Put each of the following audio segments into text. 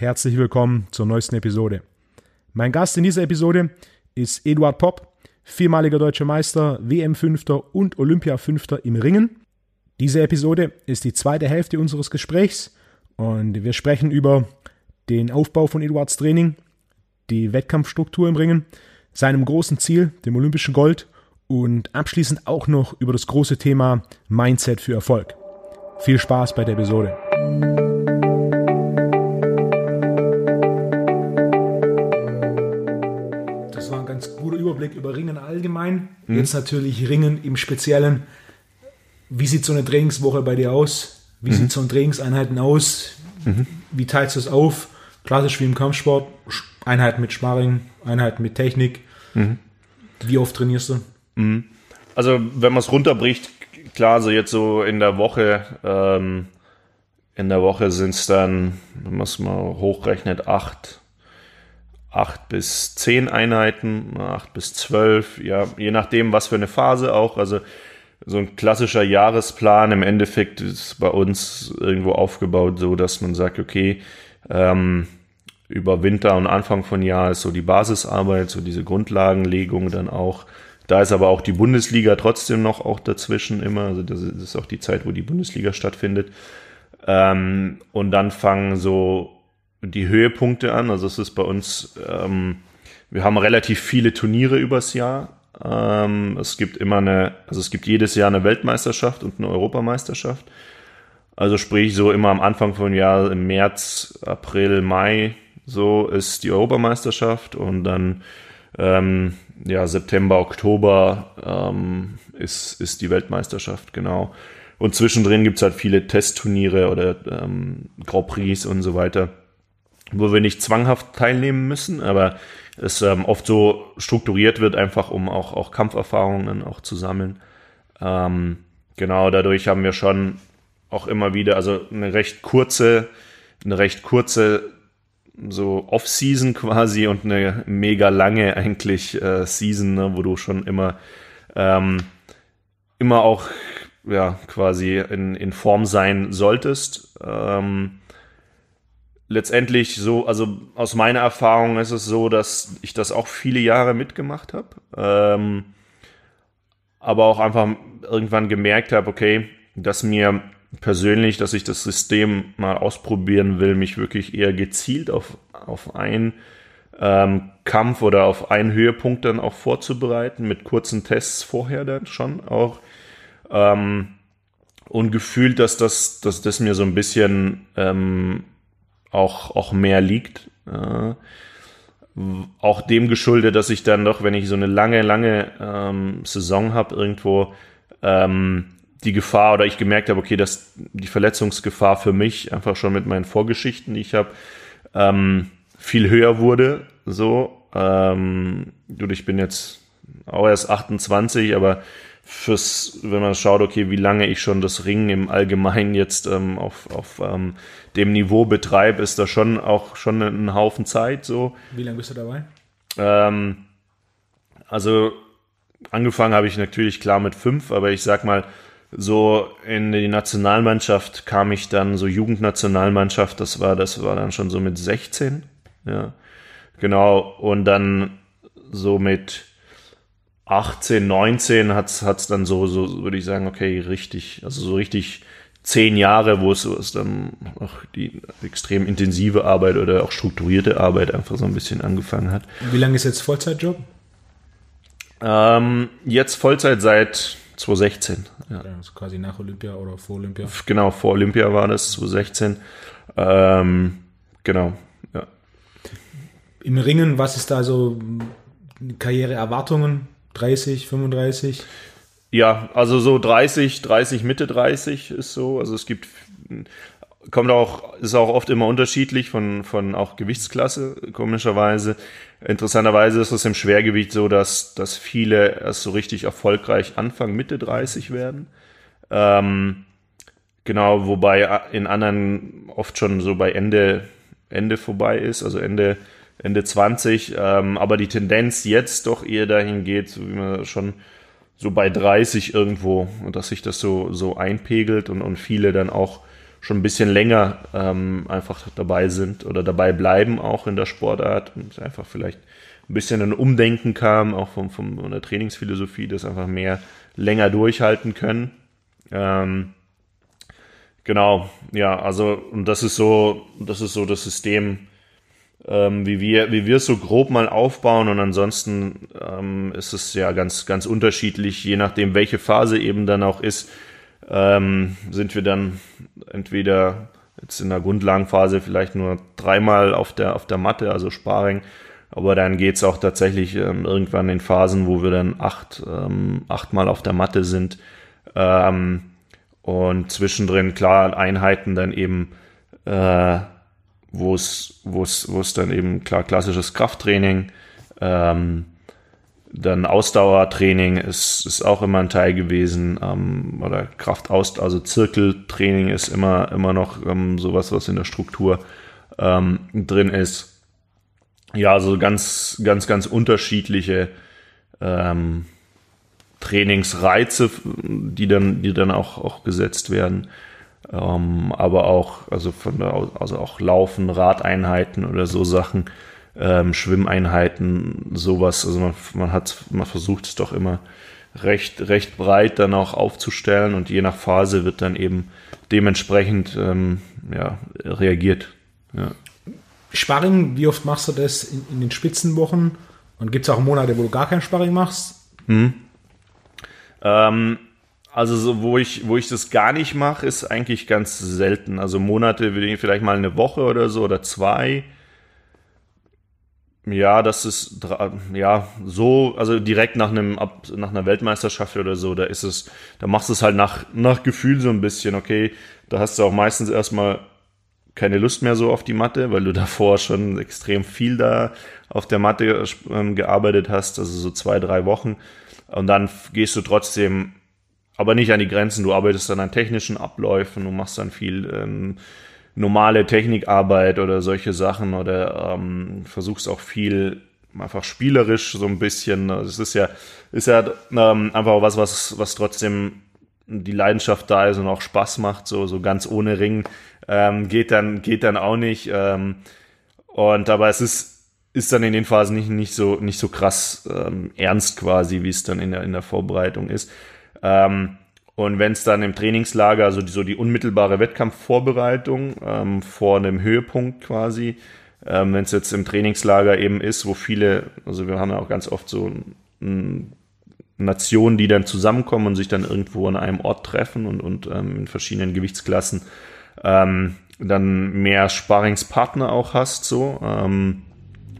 herzlich willkommen zur neuesten Episode. Mein Gast in dieser Episode ist Eduard Popp, viermaliger deutscher Meister, WM-Fünfter und Olympia-Fünfter im Ringen. Diese Episode ist die zweite Hälfte unseres Gesprächs und wir sprechen über den Aufbau von Eduards Training, die Wettkampfstruktur im Ringen, seinem großen Ziel, dem olympischen Gold und abschließend auch noch über das große Thema Mindset für Erfolg. Viel Spaß bei der Episode. Überblick über Ringen allgemein. Mhm. Jetzt natürlich Ringen im Speziellen. Wie sieht so eine Trainingswoche bei dir aus? Wie mhm. sieht so ein Trainingseinheiten aus? Mhm. Wie teilst du es auf? Klassisch wie im Kampfsport, Einheiten mit Sparring, Einheiten mit Technik. Mhm. Wie oft trainierst du? Mhm. Also wenn man es runterbricht, klar, so jetzt so in der Woche, ähm, in der Woche sind es dann, wenn man es mal hochrechnet, acht, acht bis zehn Einheiten, acht bis zwölf, ja, je nachdem, was für eine Phase auch. Also so ein klassischer Jahresplan im Endeffekt ist bei uns irgendwo aufgebaut, so dass man sagt, okay, ähm, über Winter und Anfang von Jahr ist so die Basisarbeit, so diese Grundlagenlegung dann auch. Da ist aber auch die Bundesliga trotzdem noch auch dazwischen immer. Also das ist auch die Zeit, wo die Bundesliga stattfindet. Ähm, und dann fangen so die Höhepunkte an. Also es ist bei uns, ähm, wir haben relativ viele Turniere übers Jahr. Ähm, es gibt immer eine, also es gibt jedes Jahr eine Weltmeisterschaft und eine Europameisterschaft. Also sprich so immer am Anfang von Jahr im März, April, Mai so ist die Europameisterschaft und dann ähm, ja, September, Oktober ähm, ist, ist die Weltmeisterschaft, genau. Und zwischendrin gibt es halt viele Testturniere oder ähm, Grand Prix und so weiter, wo wir nicht zwanghaft teilnehmen müssen, aber es ähm, oft so strukturiert wird, einfach um auch, auch Kampferfahrungen auch zu sammeln. Ähm, genau, dadurch haben wir schon auch immer wieder, also eine recht kurze, eine recht kurze so Off-Season quasi und eine mega lange eigentlich äh, Season, ne, wo du schon immer ähm, immer auch ja quasi in, in Form sein solltest. Ähm, letztendlich so, also aus meiner Erfahrung ist es so, dass ich das auch viele Jahre mitgemacht habe, ähm, aber auch einfach irgendwann gemerkt habe, okay, dass mir persönlich, dass ich das System mal ausprobieren will, mich wirklich eher gezielt auf, auf einen ähm, Kampf oder auf einen Höhepunkt dann auch vorzubereiten, mit kurzen Tests vorher dann schon auch. Ähm, und gefühlt, dass das, dass das mir so ein bisschen ähm, auch, auch mehr liegt. Äh, auch dem geschuldet, dass ich dann doch, wenn ich so eine lange, lange ähm, Saison habe, irgendwo ähm, die Gefahr oder ich gemerkt habe, okay, dass die Verletzungsgefahr für mich einfach schon mit meinen Vorgeschichten, die ich habe, ähm, viel höher wurde. So, ähm, gut, ich bin jetzt auch erst 28, aber fürs, wenn man schaut, okay, wie lange ich schon das Ringen im Allgemeinen jetzt ähm, auf, auf ähm, dem Niveau betreibe, ist da schon auch schon ein Haufen Zeit. So. Wie lange bist du dabei? Ähm, also angefangen habe ich natürlich klar mit fünf, aber ich sag mal, so in die Nationalmannschaft kam ich dann, so Jugendnationalmannschaft, das war, das war dann schon so mit 16, ja. Genau, und dann so mit 18, 19 hat's, hat's dann so, so würde ich sagen, okay, richtig, also so richtig zehn Jahre, wo es, wo es dann auch die extrem intensive Arbeit oder auch strukturierte Arbeit einfach so ein bisschen angefangen hat. Wie lange ist jetzt Vollzeitjob? Ähm, jetzt Vollzeit seit 2016. Ja. Also quasi nach Olympia oder vor Olympia. Genau, vor Olympia war das, 2016. Ähm, genau, ja. Im Ringen, was ist da so Karriereerwartungen? 30, 35? Ja, also so 30, 30, Mitte 30 ist so. Also es gibt, kommt auch, ist auch oft immer unterschiedlich von, von auch Gewichtsklasse, komischerweise. Interessanterweise ist es im Schwergewicht so, dass, dass viele erst so richtig erfolgreich Anfang, Mitte 30 werden. Ähm, genau, wobei in anderen oft schon so bei Ende, Ende vorbei ist, also Ende, Ende 20. Ähm, aber die Tendenz jetzt doch eher dahin geht, so wie man schon so bei 30 irgendwo, dass sich das so, so einpegelt und, und viele dann auch schon ein bisschen länger ähm, einfach dabei sind oder dabei bleiben auch in der Sportart und einfach vielleicht ein bisschen ein Umdenken kam, auch vom, vom, von der Trainingsphilosophie, das einfach mehr länger durchhalten können. Ähm, genau, ja, also und das ist so, das ist so das System, ähm, wie wir, wie wir es so grob mal aufbauen und ansonsten ähm, ist es ja ganz, ganz unterschiedlich, je nachdem, welche Phase eben dann auch ist ähm, sind wir dann entweder jetzt in der Grundlagenphase vielleicht nur dreimal auf der, auf der Matte, also Sparring, aber dann geht's auch tatsächlich ähm, irgendwann in Phasen, wo wir dann acht, ähm, achtmal auf der Matte sind. Ähm, und zwischendrin, klar, Einheiten dann eben, äh, wo es, wo es, wo es dann eben klar klassisches Krafttraining, ähm, dann Ausdauertraining ist, ist auch immer ein Teil gewesen, ähm, oder Kraftaus, also Zirkeltraining ist immer, immer noch ähm, sowas, was in der Struktur ähm, drin ist. Ja, also ganz, ganz, ganz unterschiedliche ähm, Trainingsreize, die dann, die dann auch, auch gesetzt werden. Ähm, aber auch, also von der, also auch Laufen, Radeinheiten oder so Sachen ähm, Schwimmeinheiten, sowas. Also man, man hat, man versucht es doch immer recht, recht breit dann auch aufzustellen und je nach Phase wird dann eben dementsprechend ähm, ja, reagiert. Ja. Sparring, wie oft machst du das in, in den Spitzenwochen? Und gibt es auch Monate, wo du gar kein Sparring machst? Hm. Ähm, also so, wo ich, wo ich das gar nicht mache, ist eigentlich ganz selten. Also Monate, vielleicht mal eine Woche oder so oder zwei. Ja, das ist ja so, also direkt nach einem nach einer Weltmeisterschaft oder so, da ist es, da machst du es halt nach nach Gefühl so ein bisschen, okay, da hast du auch meistens erstmal keine Lust mehr so auf die Matte, weil du davor schon extrem viel da auf der Matte ähm, gearbeitet hast, also so zwei, drei Wochen. Und dann gehst du trotzdem, aber nicht an die Grenzen, du arbeitest dann an technischen Abläufen, du machst dann viel ähm, normale Technikarbeit oder solche Sachen oder ähm, versuchst auch viel einfach spielerisch so ein bisschen. Es ist ja, ist ja ähm, einfach was, was, was trotzdem die Leidenschaft da ist und auch Spaß macht, so, so ganz ohne Ring, ähm, geht dann, geht dann auch nicht. Ähm, und aber es ist, ist dann in den Phasen nicht, nicht so, nicht so krass ähm, ernst quasi, wie es dann in der, in der Vorbereitung ist. Ähm, und wenn es dann im Trainingslager, also die, so die unmittelbare Wettkampfvorbereitung ähm, vor einem Höhepunkt quasi, ähm, wenn es jetzt im Trainingslager eben ist, wo viele, also wir haben ja auch ganz oft so m, Nationen, die dann zusammenkommen und sich dann irgendwo an einem Ort treffen und, und ähm, in verschiedenen Gewichtsklassen ähm, dann mehr Sparingspartner auch hast, so ähm,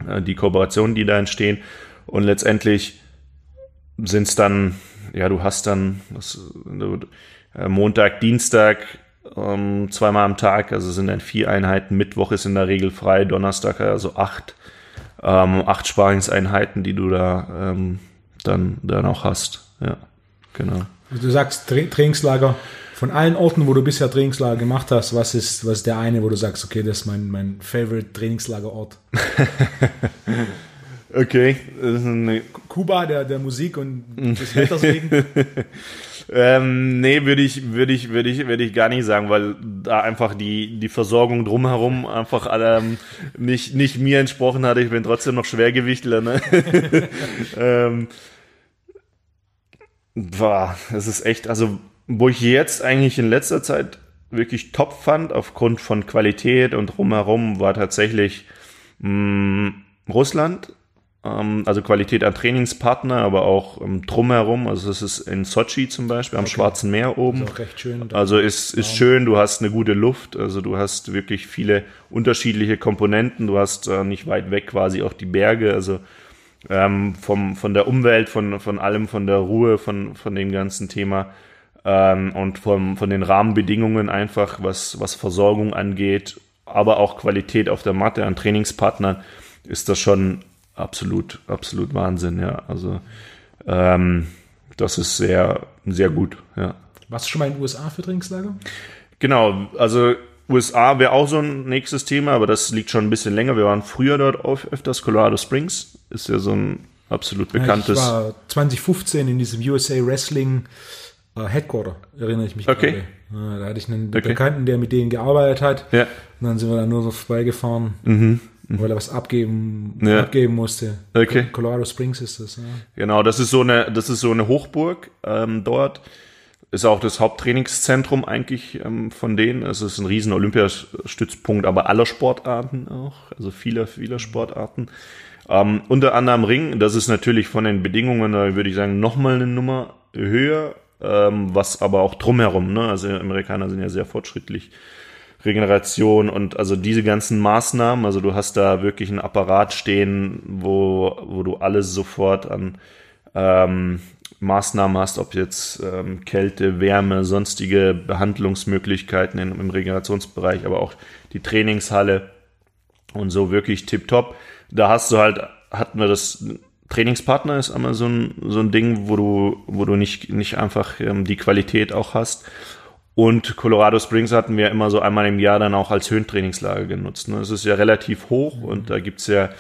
äh, die Kooperationen, die da entstehen. Und letztendlich sind es dann ja, du hast dann das, äh, Montag, Dienstag ähm, zweimal am Tag, also sind dann vier Einheiten. Mittwoch ist in der Regel frei, Donnerstag also acht, ähm, acht Sparingseinheiten, die du da ähm, dann, dann auch hast. Ja, genau. Also du sagst Tra Trainingslager. Von allen Orten, wo du bisher Trainingslager gemacht hast, was ist, was ist der eine, wo du sagst, okay, das ist mein, mein Favorite Trainingslagerort? Okay. Kuba, der, der Musik und des Wetters wegen? ähm, nee, würde ich, würde ich, würde ich, würde ich gar nicht sagen, weil da einfach die, die Versorgung drumherum einfach ähm, nicht, nicht mir entsprochen hat. Ich bin trotzdem noch Schwergewichtler, ne? ähm, boah, das ist echt, also, wo ich jetzt eigentlich in letzter Zeit wirklich top fand, aufgrund von Qualität und drumherum, war tatsächlich mh, mm, Russland also Qualität an Trainingspartner, aber auch ähm, drumherum. Also das ist in Sochi zum Beispiel, am okay. Schwarzen Meer oben. Ist auch recht schön. Also ist, ist schön, du hast eine gute Luft, also du hast wirklich viele unterschiedliche Komponenten, du hast äh, nicht weit weg quasi auch die Berge, also ähm, vom, von der Umwelt, von, von allem, von der Ruhe, von, von dem ganzen Thema ähm, und vom, von den Rahmenbedingungen einfach, was, was Versorgung angeht, aber auch Qualität auf der Matte an Trainingspartnern, ist das schon absolut, absolut Wahnsinn, ja. Also ähm, das ist sehr, sehr gut, ja. Warst du schon mal in den USA für Trainingslager? Genau, also USA wäre auch so ein nächstes Thema, aber das liegt schon ein bisschen länger. Wir waren früher dort auf öfters. Colorado Springs ist ja so ein absolut bekanntes. Ja, ich war 2015 in diesem USA Wrestling äh, Headquarter, erinnere ich mich Okay. gerade. Da hatte ich einen Okay. Bekannten, der mit denen gearbeitet hat. Ja. Und dann sind wir da nur so vorbeigefahren, weil er was abgeben. Ja. abgeben musste. Okay. Colorado Springs ist das. Ja. Genau, das ist so eine, das ist so eine Hochburg ähm, dort. Ist auch das Haupttrainingszentrum eigentlich ähm, von denen. Es ist ein riesen Olympiastützpunkt, aber aller Sportarten auch. Also vieler, vieler Sportarten. Ähm, unter anderem Ring, das ist natürlich von den Bedingungen, da würde ich sagen, nochmal eine Nummer höher, ähm, was aber auch drumherum, ne? Also Amerikaner sind ja sehr fortschrittlich. Regeneration und also diese ganzen Maßnahmen, also du hast da wirklich einen Apparat stehen, wo, wo du alles sofort an ähm, Maßnahmen hast, ob jetzt ähm, Kälte, Wärme, sonstige Behandlungsmöglichkeiten in, im Regenerationsbereich, aber auch die Trainingshalle und so wirklich tipptopp. Da hast du halt, hatten wir das Trainingspartner ist einmal so ein, so ein Ding, wo du, wo du nicht, nicht einfach ähm, die Qualität auch hast. Und Colorado Springs hatten wir immer so einmal im Jahr dann auch als Höhentrainingslager genutzt. Ne? Das ist ja relativ hoch und da gibt's ja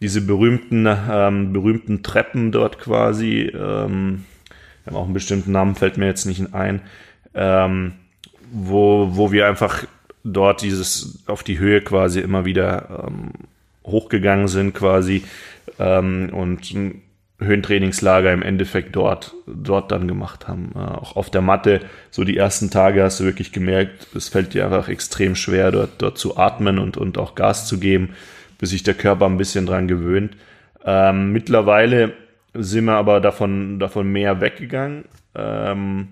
diese berühmten, ähm, berühmten Treppen dort quasi. Ähm, wir haben auch einen bestimmten Namen, fällt mir jetzt nicht ein. Ähm, wo, wo wir einfach dort dieses auf die Höhe quasi immer wieder ähm, hochgegangen sind quasi ähm, und Höhentrainingslager im Endeffekt dort, dort dann gemacht haben. Äh, auch auf der Matte, so die ersten Tage hast du wirklich gemerkt, es fällt dir einfach extrem schwer, dort, dort zu atmen und, und auch Gas zu geben, bis sich der Körper ein bisschen dran gewöhnt. Ähm, mittlerweile sind wir aber davon, davon mehr weggegangen. Ähm,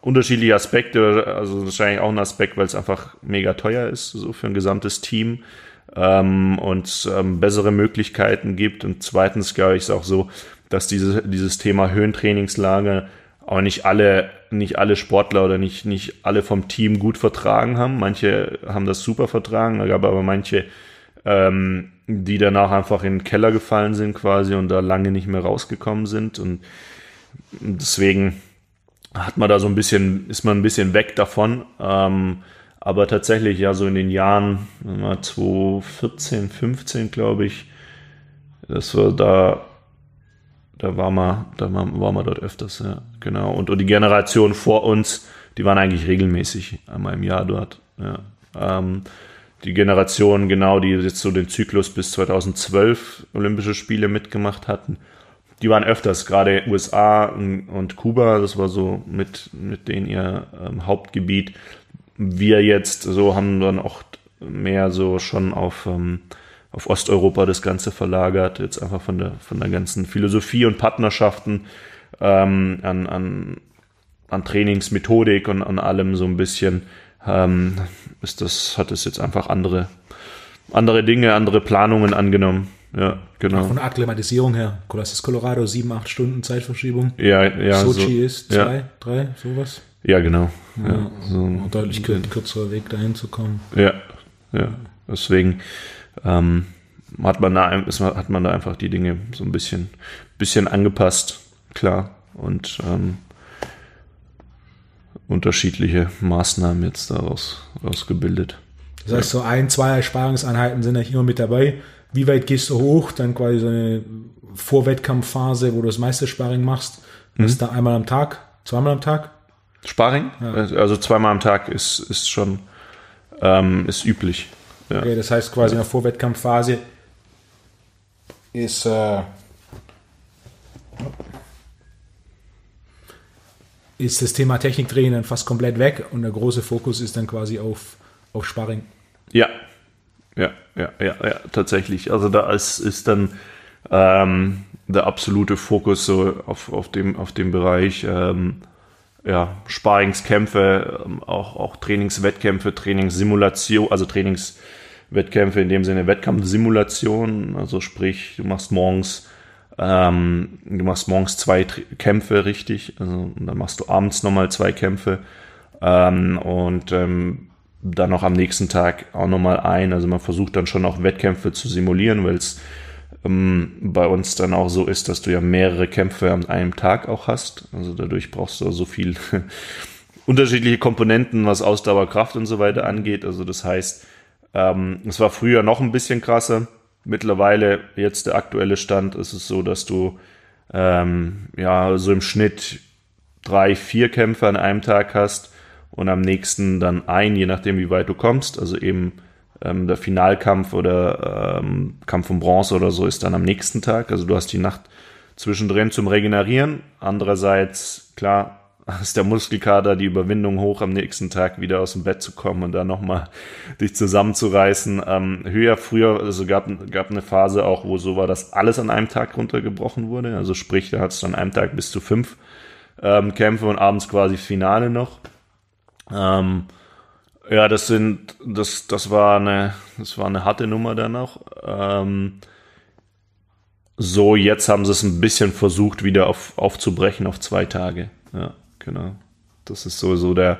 unterschiedliche Aspekte, also wahrscheinlich auch ein Aspekt, weil es einfach mega teuer ist, so für ein gesamtes Team ähm, und ähm, bessere Möglichkeiten gibt. Und zweitens glaube ich ist auch so, dass diese, dieses Thema Höhentrainingslager auch nicht alle, nicht alle Sportler oder nicht, nicht alle vom Team gut vertragen haben. Manche haben das super vertragen, da gab aber manche, ähm, die danach einfach in den Keller gefallen sind quasi und da lange nicht mehr rausgekommen sind. Und deswegen hat man da so ein bisschen, ist man ein bisschen weg davon. Ähm, aber tatsächlich, ja, so in den Jahren, sagen wir mal, 2014, 15, glaube ich, das war da, da war man, da war, war man dort öfters, ja, genau. Und, und die Generation vor uns, die waren eigentlich regelmäßig einmal im Jahr dort, ja. Ähm, die Generation, genau, die jetzt so den Zyklus bis 2012 Olympische Spiele mitgemacht hatten, die waren öfters, gerade USA und Kuba, das war so mit, mit denen ihr ähm, Hauptgebiet. Wir jetzt so haben dann auch mehr so schon auf, ähm, auf Osteuropa das Ganze verlagert, jetzt einfach von der, von der ganzen Philosophie und Partnerschaften ähm, an, an, an Trainingsmethodik und an allem so ein bisschen ähm, ist das, hat es jetzt einfach andere, andere Dinge, andere Planungen angenommen. Ja, genau. Von Akklimatisierung her, ist Colorado, sieben, acht Stunden Zeitverschiebung. Ja, ja. Sochi so, ist ja. zwei, drei, sowas. Ja, genau. Ja, Ja, so, Ein deutlich kür kürzerer Weg dahin zu kommen. ja, ja. Deswegen ähm, hat, man da, ist, hat man da einfach die Dinge so ein bisschen, bisschen angepasst, klar. Und ähm, unterschiedliche Maßnahmen jetzt daraus ausgebildet. Das heißt, so ein, zwei Ersparungseinheiten sind eigentlich immer mit dabei. Wie weit gehst du hoch? Dann quasi so eine Vorwettkampfphase, wo du das meiste Sparring machst. Das ist da einmal am Tag, zweimal am Tag. Sparring, also zweimal am Tag ist, ist schon ähm, ist üblich. Ja. Okay, das heißt quasi in der Vorwettkampfphase ist, äh, ist das Thema Techniktraining dann fast komplett weg und der große Fokus ist dann quasi auf, auf Sparring. Ja, ja, ja, ja, ja, tatsächlich. Also da ist, ist dann ähm, der absolute Fokus so auf, auf, dem, auf dem Bereich ähm, ja, Sparingskämpfe, ähm, auch, auch Trainingswettkämpfe, Trainingssimulation, also Trainingswettkämpfe in dem Sinne Wettkampfsimulation, also sprich, du machst morgens ähm, du machst morgens zwei Tr- Kämpfe richtig, also dann machst du abends nochmal zwei Kämpfe. Ähm, und ähm, dann noch am nächsten Tag auch nochmal ein. Also man versucht dann schon auch Wettkämpfe zu simulieren, weil es ähm, bei uns dann auch so ist, dass du ja mehrere Kämpfe an einem Tag auch hast. Also dadurch brauchst du so viel unterschiedliche Komponenten, was Ausdauer, Kraft und so weiter angeht. Also das heißt, ähm, es war früher noch ein bisschen krasser. Mittlerweile, jetzt der aktuelle Stand, ist es so, dass du ähm, ja so im Schnitt drei, vier Kämpfe an einem Tag hast und am nächsten dann ein, je nachdem wie weit du kommst. Also eben ähm, der Finalkampf oder ähm, Kampf um Bronze oder so ist dann am nächsten Tag. Also du hast die Nacht zwischendrin zum Regenerieren. Andererseits, klar, ist der Muskelkater die Überwindung hoch, am nächsten Tag wieder aus dem Bett zu kommen und dann nochmal dich zusammenzureißen. Ähm, höher früher, also gab, gab eine Phase auch, wo so war, dass alles an einem Tag runtergebrochen wurde. Also sprich, da hat es an einem Tag bis zu fünf ähm, Kämpfe und abends quasi Finale noch. Ähm, ja, das sind, das, das war eine, das war eine harte Nummer dann noch. Ähm, so, jetzt haben sie es ein bisschen versucht, wieder auf, aufzubrechen auf zwei Tage. Ja. Genau. Das ist sowieso der,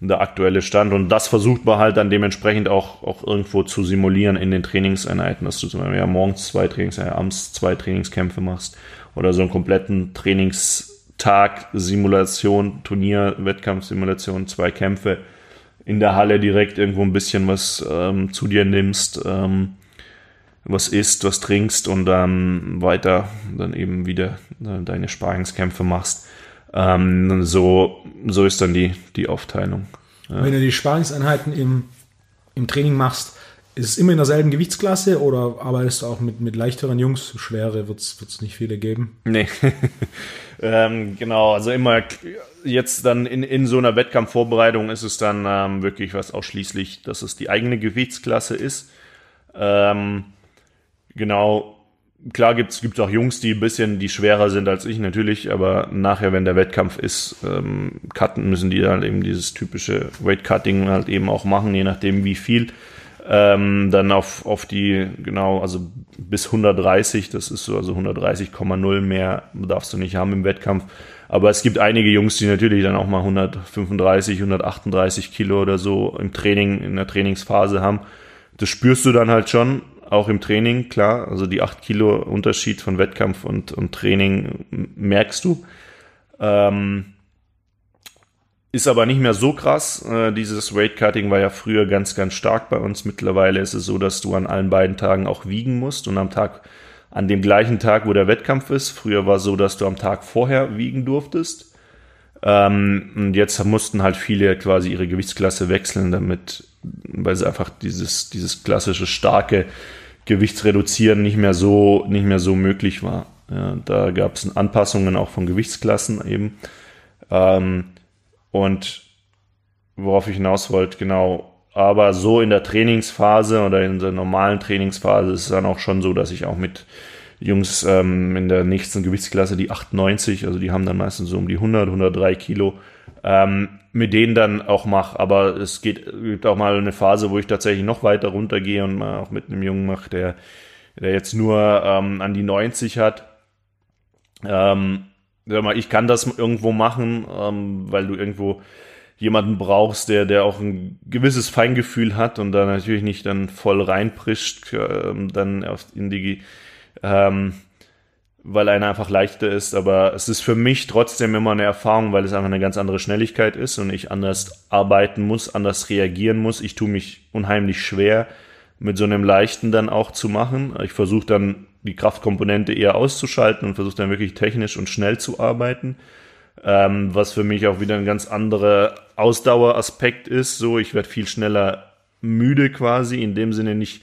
der aktuelle Stand. Und das versucht man halt dann dementsprechend auch, auch irgendwo zu simulieren in den Trainingseinheiten, dass du zum Beispiel ja morgens zwei Trainings, ja, abends zwei Trainingskämpfe machst oder so einen kompletten Trainingstag, Simulation, Turnier, Wettkampfsimulation, zwei Kämpfe in der Halle direkt irgendwo ein bisschen was ähm, zu dir nimmst, ähm, was isst, was trinkst und dann weiter dann eben wieder äh, deine Sparingskämpfe machst. Ähm, so, so ist dann die, die Aufteilung. Ja. Wenn du die Sparingseinheiten im, im Training machst, ist es immer in derselben Gewichtsklasse oder arbeitest du auch mit, mit leichteren Jungs? Schwere wird es nicht viele geben. Nee. ähm, genau, also immer jetzt dann in, in so einer Wettkampfvorbereitung ist es dann ähm, wirklich was ausschließlich, dass es die eigene Gewichtsklasse ist. Ähm, genau, klar gibt es auch Jungs, die ein bisschen die schwerer sind als ich natürlich, aber nachher, wenn der Wettkampf ist, ähm, cutten müssen die halt eben dieses typische Weight Cutting halt eben auch machen, je nachdem wie viel. Ähm, dann auf, auf die, genau, also bis 130, das ist so, also 130,0 mehr darfst du nicht haben im Wettkampf. Aber es gibt einige Jungs, die natürlich dann auch mal 135, 138 Kilo oder so im Training, in der Trainingsphase haben. Das spürst du dann halt schon auch im Training, klar. Also die 8 Kilo Unterschied von Wettkampf und, und Training merkst du. Ähm, ist aber nicht mehr so krass. Äh, dieses Weight Cutting war ja früher ganz, ganz stark bei uns. Mittlerweile ist es so, dass du an allen beiden Tagen auch wiegen musst und am Tag, an dem gleichen Tag, wo der Wettkampf ist. Früher war es so, dass du am Tag vorher wiegen durftest. Ähm, und jetzt mussten halt viele quasi ihre Gewichtsklasse wechseln, damit, weil sie einfach dieses, dieses klassische starke Gewichtsreduzieren nicht mehr so, nicht mehr so möglich war. Ja, da gab es Anpassungen auch von Gewichtsklassen eben. Ähm, und worauf ich hinaus wollte, genau. Aber so in der Trainingsphase oder in der normalen Trainingsphase ist es dann auch schon so, dass ich auch mit Jungs ähm, in der nächsten Gewichtsklasse, die 98, also die haben dann meistens so um die 100, 103 Kilo, ähm, mit denen dann auch mache. Aber es geht, gibt auch mal eine Phase, wo ich tatsächlich noch weiter runtergehe und mal auch mit einem Jungen mache, der, der jetzt nur ähm, an die 90 hat. Ähm, ich kann das irgendwo machen, ähm, weil du irgendwo jemanden brauchst, der, der auch ein gewisses Feingefühl hat und da natürlich nicht dann voll reinprischt, ähm, dann in die ähm, weil einer einfach leichter ist. Aber es ist für mich trotzdem immer eine Erfahrung, weil es einfach eine ganz andere Schnelligkeit ist und ich anders arbeiten muss, anders reagieren muss. Ich tue mich unheimlich schwer, mit so einem leichten dann auch zu machen. Ich versuche dann die Kraftkomponente eher auszuschalten und versuche dann wirklich technisch und schnell zu arbeiten. Ähm, was für mich auch wieder ein ganz anderer Ausdaueraspekt ist. So, ich werde viel schneller müde quasi, in dem Sinne nicht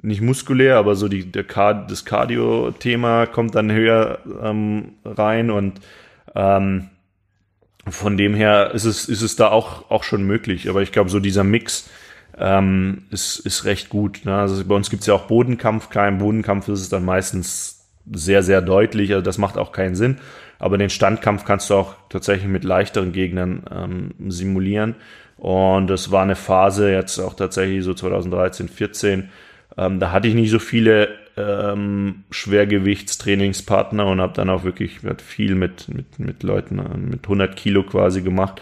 nicht muskulär, aber so die, der Card, das Cardio-Thema kommt dann höher ähm, rein und ähm, von dem her ist es, ist es da auch, auch schon möglich. Aber ich glaube, so dieser Mix ähm, ist, ist recht gut. Ne? Also bei uns gibt es ja auch Bodenkampf. Im Bodenkampf ist es dann meistens sehr, sehr deutlich. Also das macht auch keinen Sinn. Aber den Standkampf kannst du auch tatsächlich mit leichteren Gegnern ähm, simulieren. Und das war eine Phase jetzt auch tatsächlich so 2013, 14, ähm, da hatte ich nicht so viele ähm, Schwergewichtstrainingspartner und habe dann auch wirklich viel mit, mit, mit Leuten äh, mit 100 Kilo quasi gemacht,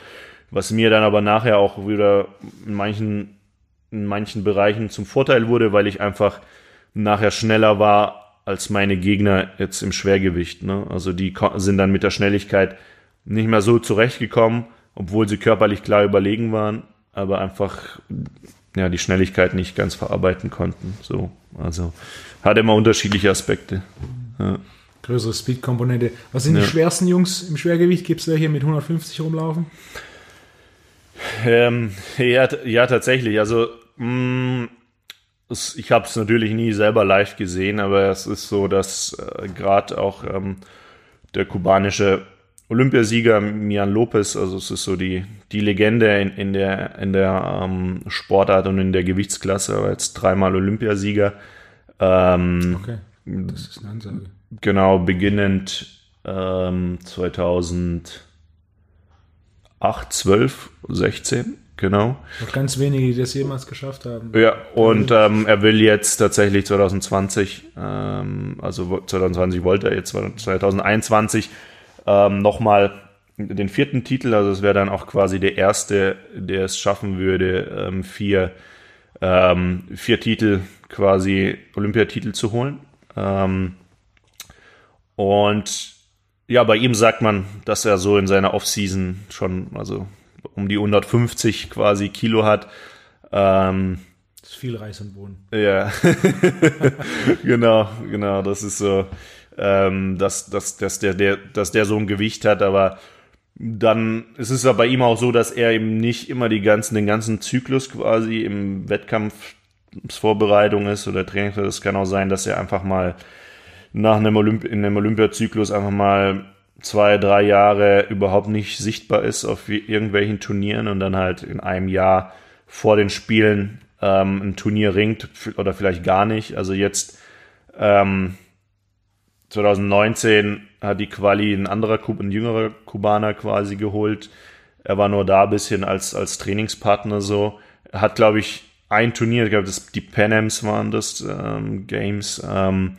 was mir dann aber nachher auch wieder in manchen, in manchen Bereichen zum Vorteil wurde, weil ich einfach nachher schneller war als meine Gegner jetzt im Schwergewicht. Ne? Also die sind dann mit der Schnelligkeit nicht mehr so zurechtgekommen, obwohl sie körperlich klar überlegen waren, aber einfach ja, die Schnelligkeit nicht ganz verarbeiten konnten. So, also hat immer unterschiedliche Aspekte. Ja. Größere Speed-Komponente. Was sind ja. die schwersten Jungs im Schwergewicht? Gibt es welche mit 150 rumlaufen? Ähm, ja, ja, tatsächlich. Also, mh, mm, es, ich habe es natürlich nie selber live gesehen, aber es ist so, dass äh, gerade auch ähm, der kubanische Olympiasieger Mian Lopez, also es ist so die, die Legende in, in der, in der ähm, Sportart und in der Gewichtsklasse, aber jetzt dreimal Olympiasieger. Ähm, okay, das ist eine Ansage. Genau, beginnend ähm, 2008, 12, 16, genau. Noch ganz wenige, die das jemals geschafft haben. Ja, und ähm, er will jetzt tatsächlich 2020, ähm, also 2020 wollte er jetzt 2021 ähm, nochmal den vierten Titel, also es wäre dann auch quasi der erste, der es schaffen würde, ähm, vier, ähm, vier Titel, quasi Olympiatitel zu holen. Ähm, und ja, bei ihm sagt man, dass er so in seiner Offseason schon, also um die 150 quasi Kilo hat. Ähm, das ist viel Reis und Bohnen. Ja, genau, genau, das ist so ähm, dass, dass, dass, der, der, dass der so ein Gewicht hat, aber dann ist es ja bei ihm auch so, dass er eben nicht immer die ganzen, den ganzen Zyklus quasi im Wettkampfsvorbereitung ist oder Training. Es kann auch sein, dass er einfach mal nach einem Olymp in einem Olympiazyklus einfach mal zwei, drei Jahre überhaupt nicht sichtbar ist auf irgendwelchen Turnieren und dann halt in einem Jahr vor den Spielen ähm, ein Turnier ringt oder vielleicht gar nicht. Also jetzt ähm, 2019 hat die Quali ein anderer, ein jüngerer Kubaner quasi geholt. Er war nur da ein bisschen als, als Trainingspartner so. Er hat, glaube ich, ein Turnier, ich glaube, die Panems waren das ähm, Games, ähm,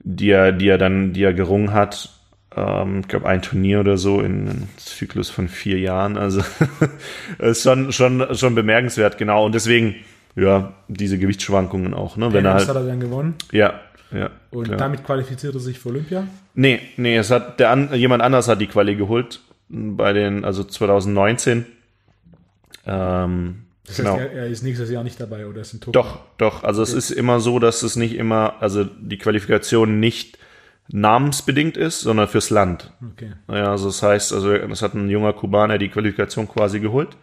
die er, die er dann, die er gerungen hat. Ähm, ich glaube, ein Turnier oder so in einem Zyklus von vier Jahren. Also ist schon, schon, schon bemerkenswert, genau. Und deswegen, ja, diese Gewichtsschwankungen auch. Ne? Wenn er halt, hat er dann gewonnen? Ja, ja, und klar. damit qualifiziert er sich für Olympia? Nee, nee, es hat der jemand anders hat die Quali geholt bei den, also 2019. Ähm, das heißt, genau. er, er, ist nächstes Jahr nicht dabei oder ist in Tokio? Doch, doch. Also okay. es ist immer so, dass es nicht immer, also die Qualifikation nicht namensbedingt ist, sondern fürs Land. Okay. Ja, also das heißt, also es hat ein junger Kubaner die Qualifikation quasi geholt.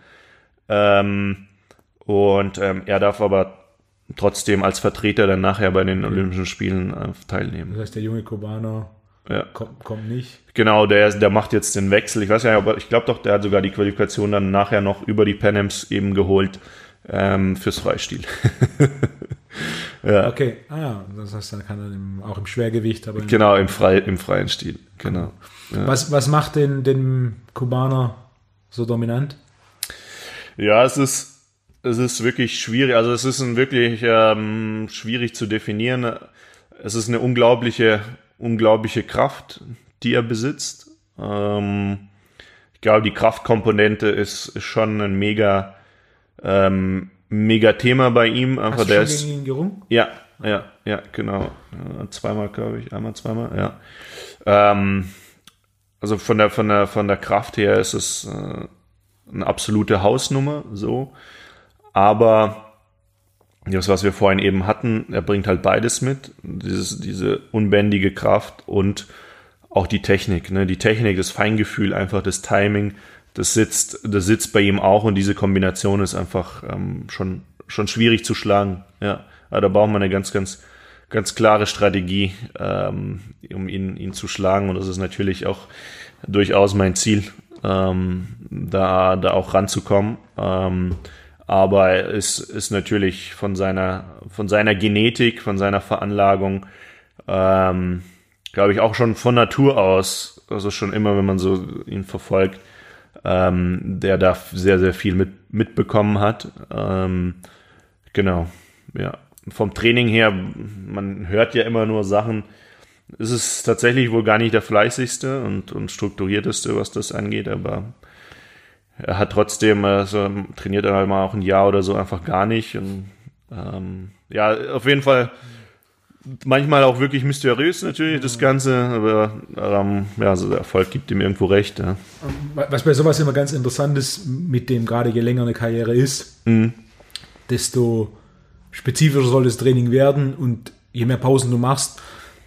Ähm, und ähm, er darf aber trotzdem als Vertreter dann nachher bei den Olympischen Spielen äh, teilnehmen. Das heißt, der junge Kubaner ja. kommt, kommt, nicht. Genau, der, der macht jetzt den Wechsel. Ich weiß ja, aber ich glaube doch, der hat sogar die Qualifikation dann nachher noch über die Panems eben geholt ähm, fürs Freistil. ja. Okay, ah, das heißt, dann kann er im, auch im Schwergewicht, aber genau im, Frei, im freien Stil, genau. Ja. Was, was macht den, den Kubaner so dominant? Ja, es ist es ist wirklich schwierig, also es ist ein wirklich ähm, schwierig zu definieren. Es ist eine unglaubliche, unglaubliche Kraft, die er besitzt. Ähm, ich glaube, die Kraftkomponente ist, ist schon ein mega, ähm, mega Thema bei ihm. Einfach Hast du der schon ist, gegen ihn gerungen? Ja, ja, ja, genau. zweimal, glaube ich, einmal, zweimal, ja. Ähm, also von der, von der, von der Kraft her ist es äh, eine absolute Hausnummer, so. Aber das, was wir vorhin eben hatten, er bringt halt beides mit. Dieses, diese unbändige Kraft und auch die Technik. Ne? Die Technik, das Feingefühl, einfach das Timing, das sitzt, das sitzt bei ihm auch und diese Kombination ist einfach ähm, schon, schon schwierig zu schlagen. Ja, aber da braucht man eine ganz, ganz, ganz klare Strategie, ähm, um ihn, ihn zu schlagen. Und das ist natürlich auch durchaus mein Ziel, ähm, da, da auch ranzukommen. Ähm, aber er ist, ist natürlich von seiner, von seiner Genetik, von seiner Veranlagung, ähm, glaube ich, auch schon von Natur aus, also schon immer, wenn man so ihn verfolgt, ähm, der da sehr, sehr viel mit, mitbekommen hat. Ähm, genau, ja. Vom Training her, man hört ja immer nur Sachen, ist es tatsächlich wohl gar nicht der fleißigste und, und strukturierteste, was das angeht, aber er hat trotzdem, also trainiert er halt mal auch ein Jahr oder so einfach gar nicht. Und, ähm, ja, auf jeden Fall manchmal auch wirklich mysteriös natürlich das Ganze, aber ähm, ja, also der Erfolg gibt ihm irgendwo recht. Ja. Was bei sowas immer ganz interessant ist, mit dem gerade je länger eine Karriere ist, mhm. desto spezifischer soll das Training werden und je mehr Pausen du machst,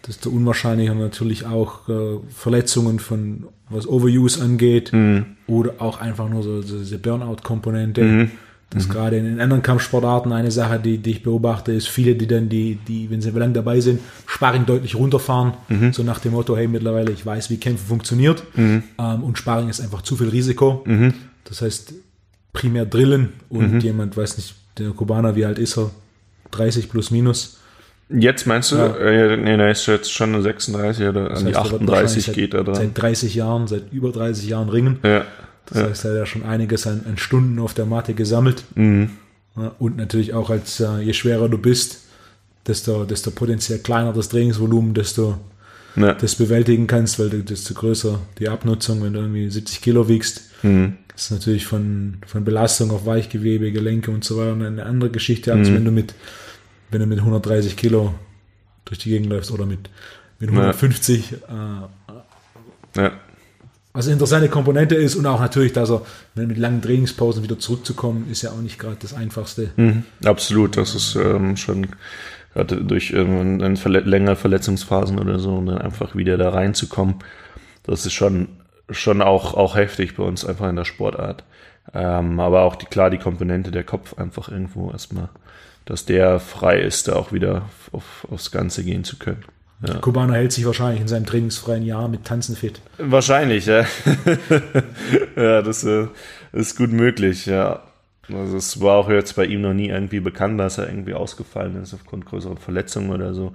desto unwahrscheinlicher natürlich auch äh, Verletzungen von was Overuse angeht mhm. oder auch einfach nur so, so diese Burnout-Komponente. Mhm. Das mhm. gerade in, in anderen Kampfsportarten eine Sache, die, die ich beobachte, ist viele, die dann, die, die, wenn sie lang dabei sind, Sparring deutlich runterfahren, mhm. so nach dem Motto, hey, mittlerweile ich weiß, wie Kämpfen funktioniert mhm. ähm, und Sparring ist einfach zu viel Risiko. Mhm. Das heißt, primär drillen und jemand, weiß nicht, der Kubaner, wie alt ist er? 30 plus minus Jetzt meinst du? Ja. Äh, nee, der ist jetzt schon 36 oder das an die 38 geht er dran. Seit 30 Jahren, seit über 30 Jahren ringen. Ja. Das ja. heißt, er hat ja schon einiges an, an, Stunden auf der Matte gesammelt. Mhm. Und natürlich auch als äh, je schwerer du bist, desto, desto potenziell kleiner das Trainingsvolumen, desto ja. das bewältigen kannst, weil desto größer die Abnutzung, wenn du irgendwie 70 Kilo wiegst. Mhm. Das ist natürlich von, von Belastung auf Weichgewebe, Gelenke und so weiter eine andere Geschichte, als mhm. wenn du mit wenn du mit 130 Kilo durch die Gegend läufst oder mit, mit 150. Ja. Äh, ja. Eine interessante Komponente ist und auch natürlich, dass er mit langen Trainingspausen wieder zurückzukommen, ist ja auch nicht gerade das Einfachste. Mhm, absolut, das ist ähm, schon gerade durch ähm, verle längere Verletzungsphasen oder so und dann einfach wieder da reinzukommen, das ist schon, schon auch, auch heftig bei uns einfach in der Sportart. Ähm, aber auch die, klar die Komponente der Kopf einfach irgendwo erstmal dass der frei ist, da auch wieder auf, aufs Ganze gehen zu können. Ja. Kubaner hält sich wahrscheinlich in seinem trainingsfreien Jahr mit Tanzen fit. Wahrscheinlich, ja. ja, das äh, ist gut möglich, ja. Also es war auch jetzt bei ihm noch nie irgendwie bekannt, dass er irgendwie ausgefallen ist aufgrund größerer Verletzungen oder so.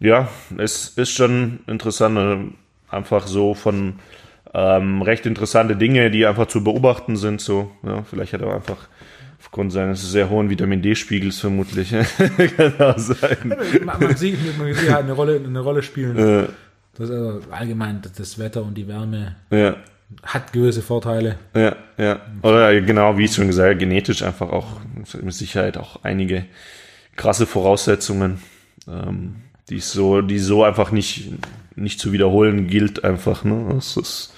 Ja, es ist schon interessant, äh, einfach so von ähm, recht interessante Dinge, die einfach zu beobachten sind. So, ja, vielleicht hat er einfach aufgrund seines sehr hohen Vitamin D-Spiegels vermutlich. genau sein. Man, man, sieht, man sieht halt eine Rolle, eine Rolle spielen. Ja. Das also allgemein das Wetter und die Wärme ja. hat gewisse Vorteile. Ja, ja. Oder genau, wie ich schon gesagt habe, genetisch einfach auch mit Sicherheit auch einige krasse Voraussetzungen, ähm, die so, die so einfach nicht, nicht zu wiederholen gilt einfach. Ne? Das ist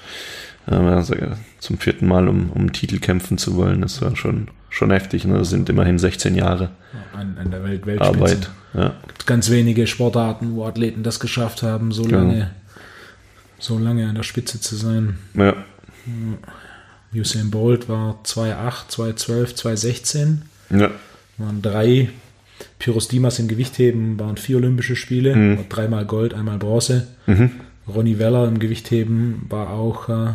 also, zum vierten Mal um, um Titel kämpfen zu wollen, das war schon schon heftig. Ne? Das sind immerhin 16 Jahre an, an der Welt Weltspitze. Arbeit. Ja. Gibt ganz wenige Sportarten, wo Athleten das geschafft haben, so genau. lange, so lange an der Spitze zu sein. Ja. Usain Bolt war 2,8, 2,12, 2,16. Ja. Waren drei. Pyros Dimas im Gewichtheben waren vier Olympische Spiele, mhm. dreimal Gold, einmal Bronze. Mhm. Ronny Weller im Gewichtheben war auch äh,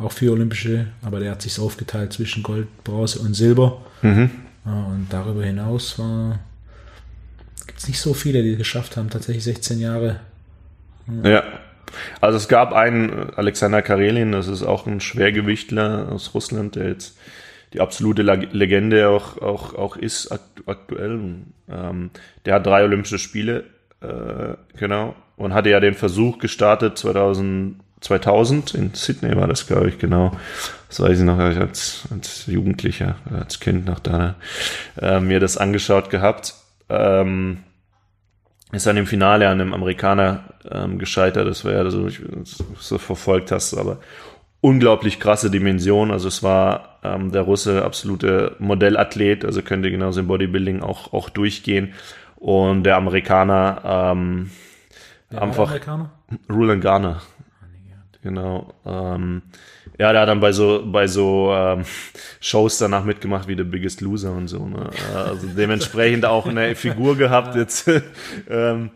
auch vier Olympische, aber der hat sich aufgeteilt zwischen Gold, Bronze und Silber. Mhm. Und darüber hinaus gibt es nicht so viele, die es geschafft haben, tatsächlich 16 Jahre. Ja. Also es gab einen Alexander Karelin, das ist auch ein Schwergewichtler aus Russland, der jetzt die absolute Legende auch, auch, auch ist aktuell. Ähm, der hat drei Olympische Spiele, äh, genau, und hatte ja den Versuch gestartet 2000 2000 in Sydney war das, glaube ich, genau. Das weiß ich noch, als, als Jugendlicher, als Kind noch da äh, mir das angeschaut gehabt. Ähm, ist dann im Finale an einem Amerikaner ähm, gescheitert. Das war ja so, ich, so verfolgt hast, aber unglaublich krasse Dimension. Also es war ähm, der Russe absolute Modellathlet, also könnte genauso im Bodybuilding auch, auch durchgehen. Und der Amerikaner ähm, der einfach Amerikaner? Roland Garner Genau. Ähm, ja, der hat dann bei so, bei so ähm, Shows danach mitgemacht wie The Biggest Loser und so. Ne? Also dementsprechend auch eine Figur gehabt jetzt. ähm,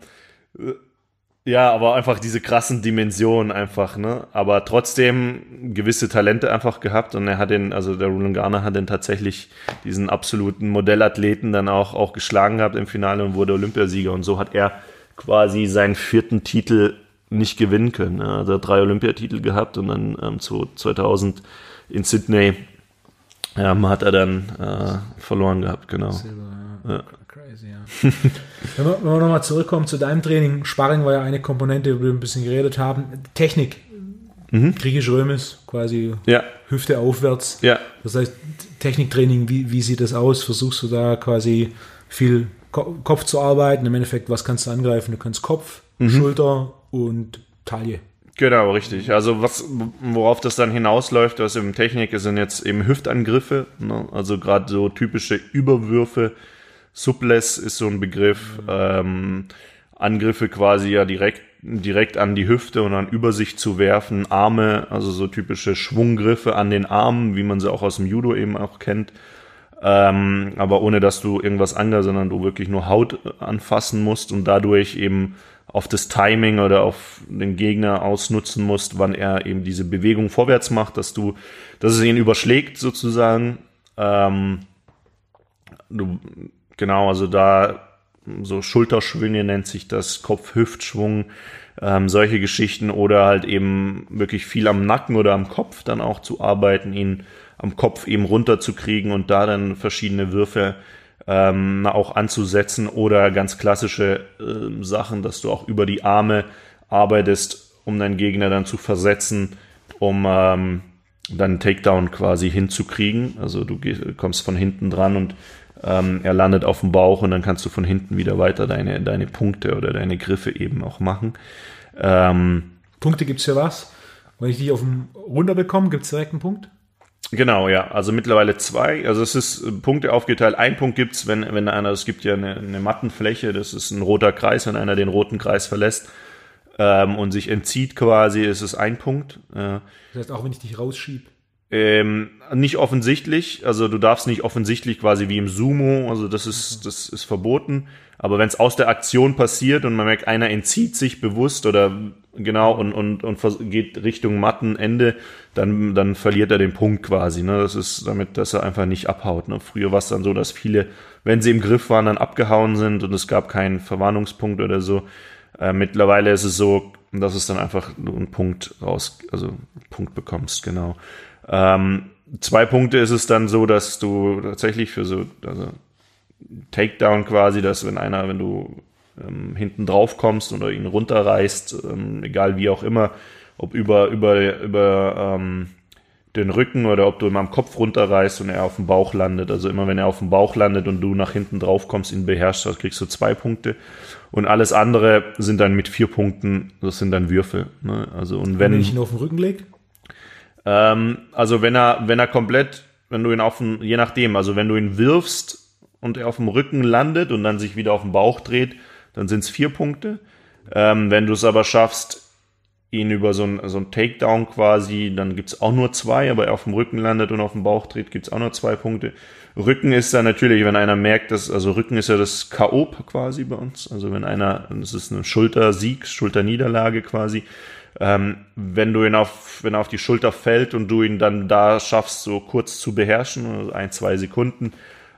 ja, aber einfach diese krassen Dimensionen einfach, ne? Aber trotzdem gewisse Talente einfach gehabt und er hat den, also der Roland Garner hat den tatsächlich diesen absoluten Modellathleten dann auch, auch geschlagen gehabt im Finale und wurde Olympiasieger und so hat er quasi seinen vierten Titel nicht gewinnen können. Er hat drei Olympiatitel gehabt und dann ähm, 2000 in Sydney ähm, hat er dann äh, verloren gehabt, genau. Silber, ja. Ja. Crazy, ja. wenn wir, wir nochmal zurückkommen zu deinem Training, Sparring war ja eine Komponente, über die wir ein bisschen geredet haben. Technik. Mhm. Griechisch-Römisch, quasi ja. Hüfte aufwärts. Ja. Das heißt, Techniktraining, wie, wie sieht das aus? Versuchst du da quasi viel Kopf zu arbeiten? Im Endeffekt, was kannst du angreifen? Du kannst Kopf, mhm. Schulter, und Taille. Genau, richtig. Also was, worauf das dann hinausläuft, was im Technik sind jetzt eben Hüftangriffe, ne? also gerade so typische Überwürfe. Subless ist so ein Begriff. Mhm. Ähm, Angriffe quasi ja direkt, direkt an die Hüfte und dann über sich zu werfen, Arme, also so typische Schwunggriffe an den Armen, wie man sie auch aus dem Judo eben auch kennt. Ähm, aber ohne dass du irgendwas anderes, sondern du wirklich nur Haut anfassen musst und dadurch eben auf das Timing oder auf den Gegner ausnutzen musst, wann er eben diese Bewegung vorwärts macht, dass du, dass es ihn überschlägt sozusagen. Ähm, du, genau, also da so Schulterschwünge nennt sich das, Kopf-Hüftschwung, ähm, solche Geschichten oder halt eben wirklich viel am Nacken oder am Kopf dann auch zu arbeiten, ihn am Kopf eben runterzukriegen und da dann verschiedene Würfe ähm, auch anzusetzen oder ganz klassische äh, Sachen, dass du auch über die Arme arbeitest, um deinen Gegner dann zu versetzen, um ähm, dann Takedown quasi hinzukriegen. Also du kommst von hinten dran und ähm, er landet auf dem Bauch und dann kannst du von hinten wieder weiter deine, deine Punkte oder deine Griffe eben auch machen. Ähm, Punkte gibt es für was? Wenn ich dich auf dem runter bekomme, gibt es direkt einen Punkt? Genau, ja. Also mittlerweile zwei. Also es ist äh, Punkte aufgeteilt. Ein Punkt gibt's, wenn, wenn einer, es gibt ja eine, eine Mattenfläche, das ist ein roter Kreis, wenn einer den roten Kreis verlässt ähm, und sich entzieht quasi, ist es ein Punkt. Äh, das heißt, auch wenn ich dich rausschieb. Ähm, nicht offensichtlich, also du darfst nicht offensichtlich quasi wie im Sumo, also das ist, das ist verboten. Aber wenn es aus der Aktion passiert und man merkt, einer entzieht sich bewusst oder genau und, und, und geht Richtung Mattenende, dann, dann verliert er den Punkt quasi. Ne? Das ist damit, dass er einfach nicht abhaut. Ne? Früher war es dann so, dass viele, wenn sie im Griff waren, dann abgehauen sind und es gab keinen Verwarnungspunkt oder so. Äh, mittlerweile ist es so, dass es dann einfach einen Punkt raus, also einen Punkt bekommst, genau. Ähm, zwei Punkte ist es dann so, dass du tatsächlich für so, also Takedown quasi, dass wenn einer, wenn du ähm, hinten drauf kommst oder ihn runterreißt, ähm, egal wie auch immer, ob über, über, über ähm, den Rücken oder ob du ihm am Kopf runterreißt und er auf dem Bauch landet. Also immer wenn er auf dem Bauch landet und du nach hinten drauf kommst, ihn beherrschst, dann kriegst du zwei Punkte. Und alles andere sind dann mit vier Punkten, das sind dann Würfe. Ne? Also und wenn, wenn ich ihn auf den Rücken leg? Ähm, also wenn er, wenn er komplett, wenn du ihn auf den, je nachdem, also wenn du ihn wirfst und er auf dem Rücken landet und dann sich wieder auf den Bauch dreht, dann sind es vier Punkte. Ähm, wenn du es aber schaffst, ihn über so ein, so ein Takedown quasi, dann gibt es auch nur zwei, aber er auf dem Rücken landet und auf dem Bauch dreht, gibt es auch nur zwei Punkte. Rücken ist dann natürlich, wenn einer merkt, dass, also Rücken ist ja das K.O. quasi bei uns. Also wenn einer, das ist eine Schultersieg, Schulterniederlage quasi. Ähm, wenn du ihn auf, wenn er auf die Schulter fällt und du ihn dann da schaffst, so kurz zu beherrschen, also ein, zwei Sekunden,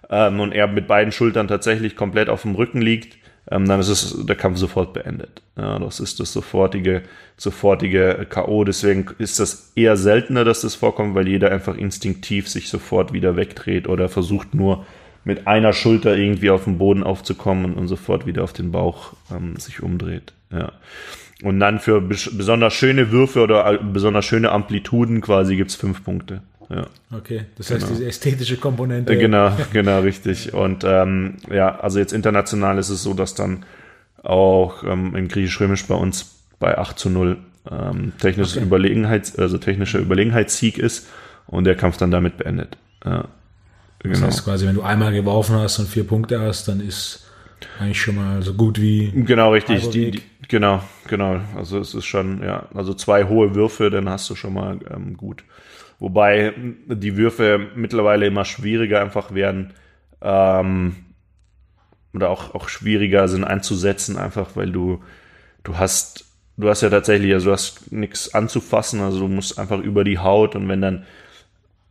ähm, und er mit beiden Schultern tatsächlich komplett auf dem Rücken liegt, ähm, dann ist es der Kampf sofort beendet. Ja, das ist das sofortige, sofortige K.O. Deswegen ist das eher seltener, dass das vorkommt, weil jeder einfach instinktiv sich sofort wieder wegdreht oder versucht nur mit einer Schulter irgendwie auf den Boden aufzukommen und, sofort wieder auf den Bauch ähm, sich umdreht. Ja. Und dann für besonders schöne Würfe oder besonders schöne Amplituden quasi gibt's fünf Punkte. Ja. Okay, das heißt genau. diese ästhetische Komponente. Äh, genau, genau, richtig. Und ähm, ja, also jetzt international ist es so, dass dann auch ähm, im Griechisch-Römisch bei uns bei 8 zu 0 ähm, technische okay. Überlegenheits, also technischer Überlegenheitssieg ist und der Kampf dann damit beendet. Ja, genau. Das heißt quasi, wenn du einmal geworfen hast und vier Punkte hast, dann ist eigentlich schon mal so gut wie. Genau, richtig. Die, die, genau, genau. Also es ist schon, ja, also zwei hohe Würfe, dann hast du schon mal ähm, gut. Wobei die Würfe mittlerweile immer schwieriger einfach werden ähm, oder auch, auch schwieriger sind einzusetzen, einfach weil du, du hast, du hast ja tatsächlich, also du hast nichts anzufassen, also du musst einfach über die Haut und wenn dann,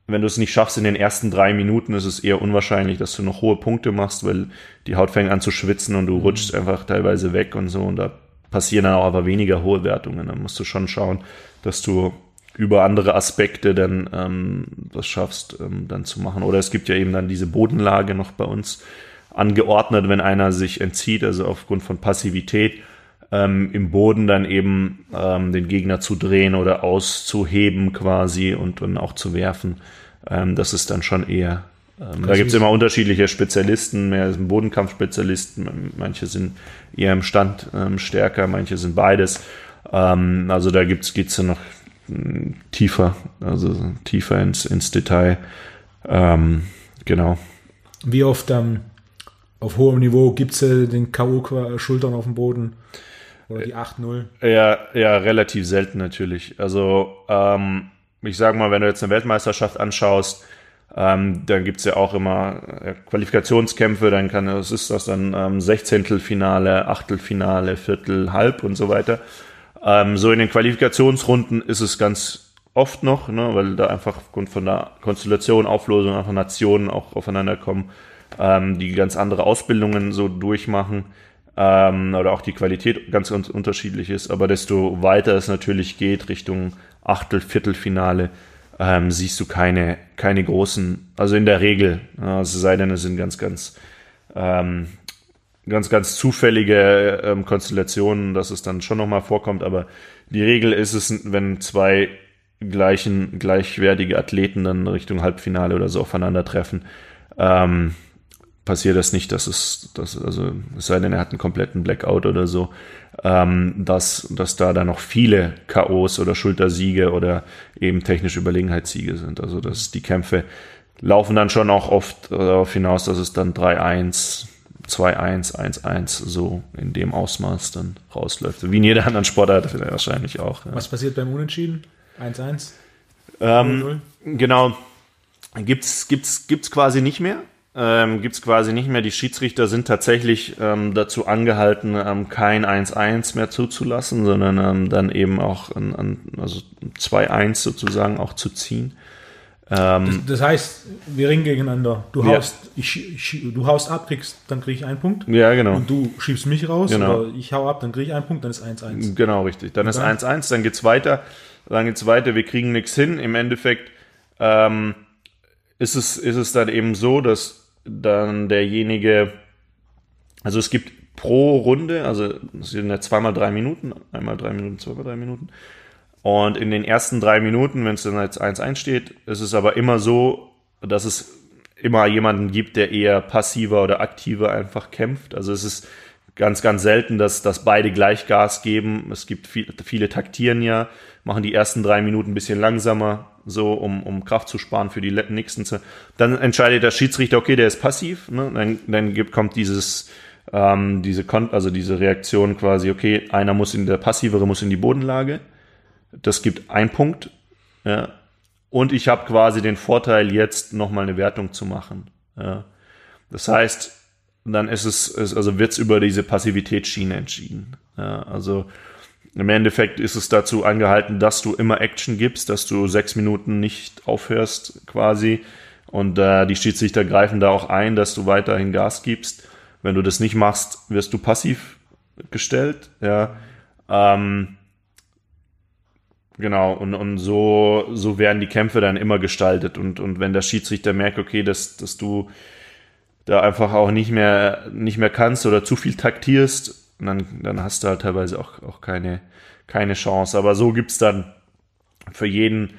wenn du es nicht schaffst in den ersten drei Minuten, ist es eher unwahrscheinlich, dass du noch hohe Punkte machst, weil die Haut fängt an zu schwitzen und du mhm. rutschst einfach teilweise weg und so und da passieren dann auch aber weniger hohe Wertungen. Dann musst du schon schauen, dass du über andere Aspekte dann ähm, das schaffst, ähm, dann zu machen. Oder es gibt ja eben dann diese Bodenlage noch bei uns angeordnet, wenn einer sich entzieht, also aufgrund von Passivität ähm, im Boden dann eben ähm, den Gegner zu drehen oder auszuheben quasi und dann auch zu werfen. Ähm, das ist dann schon eher. Ähm, da gibt es immer unterschiedliche Spezialisten, mehr sind Bodenkampfspezialisten, manche sind eher im Stand ähm, stärker, manche sind beides. Ähm, also da gibt's geht's ja noch tiefer, also tiefer ins, ins Detail. Ähm, genau. Wie oft ähm, auf hohem Niveau gibt es den K.O.-Schultern auf dem Boden. Oder die 8-0. Ja, ja, relativ selten natürlich. Also, ähm, ich sage mal, wenn du jetzt eine Weltmeisterschaft anschaust, ähm, dann gibt es ja auch immer äh, Qualifikationskämpfe, dann kann es ist das dann ähm, Sechzehntelfinale, Achtelfinale, Viertel, Halb und so weiter. Ähm, so in den Qualifikationsrunden ist es ganz oft noch, ne, weil da einfach aufgrund von der Konstellation, Auflösung einfach Nationen auch aufeinander kommen, ähm, die ganz andere Ausbildungen so durchmachen ähm, oder auch die Qualität ganz unterschiedlich ist. Aber desto weiter es natürlich geht Richtung Achtel, Viertelfinale, ähm, siehst du keine, keine großen, also in der Regel, also sei denn, es sind ganz, ganz, ähm, ganz, ganz zufällige ähm, Konstellationen, dass es dann schon nochmal vorkommt, aber die Regel ist es, wenn zwei gleichen, gleichwertige Athleten dann Richtung Halbfinale oder so aufeinandertreffen, ähm, passiert das nicht, dass es, dass, also es sei denn, er hat einen kompletten Blackout oder so, ähm, dass, dass da dann noch viele K.O.s oder Schultersiege oder eben technische Überlegenheitssiege sind. Also dass die Kämpfe laufen dann schon auch oft darauf hinaus, dass es dann 3-1, 2-1, 1-1 so in dem Ausmaß dann rausläuft. Wie in jeder anderen Sportart wahrscheinlich auch. Ja. Was passiert beim Unentschieden? 1-1? Ähm, genau. Gibt's, gibt's, gibt's quasi nicht mehr ähm, gibt es quasi nicht mehr. Die Schiedsrichter sind tatsächlich ähm, dazu angehalten, ähm, kein 1-1 mehr zuzulassen, sondern ähm, dann eben auch an, an also 2-1 sozusagen auch zu ziehen. Ähm, das, das, heißt, wir ringen gegeneinander. Du haust, ja. ich, ich, du haust ab, kriegst, dann kriege ich einen Punkt. Ja, genau. Und du schiebst mich raus, genau. oder ich hau ab, dann kriege ich einen Punkt, dann ist 1-1. Genau, richtig. Dann, dann ist 1-1, dann geht's weiter. Dann geht's weiter, wir kriegen nichts hin. Im Endeffekt ähm, ist, es, ist es dann eben so, dass dann derjenige, also es gibt pro Runde, also es sind ja zweimal drei Minuten, einmal drei Minuten, zweimal drei Minuten. Und in den ersten drei Minuten, wenn es dann als 1-1 steht, ist es aber immer so, dass es immer jemanden gibt, der eher passiver oder aktiver einfach kämpft. Also es ist ganz, ganz selten, dass, dass beide gleich Gas geben. Es gibt viel, viele taktieren ja, machen die ersten drei Minuten ein bisschen langsamer, so um, um Kraft zu sparen für die nächsten. Dann entscheidet der Schiedsrichter, okay, der ist passiv. Ne? Dann, dann gibt, kommt dieses, ähm, diese, also diese Reaktion quasi, okay, einer muss in der passivere muss in die Bodenlage. Das gibt ein Punkt. Ja. Und ich habe quasi den Vorteil, jetzt nochmal eine Wertung zu machen. Ja. Das heißt, dann ist es, also wird es über diese Passivitätsschiene entschieden. Ja, also im Endeffekt ist es dazu angehalten, dass du immer Action gibst, dass du sechs Minuten nicht aufhörst quasi. Und äh, die Schiedsrichter greifen da auch ein, dass du weiterhin Gas gibst. Wenn du das nicht machst, wirst du passiv gestellt. Ja. Ähm, genau, und, und so, so werden die Kämpfe dann immer gestaltet. Und, und wenn der Schiedsrichter merkt, okay, dass, dass du da einfach auch nicht mehr, nicht mehr kannst oder zu viel taktierst, dann, dann hast du halt teilweise auch, auch keine, keine Chance. Aber so gibt's dann für jeden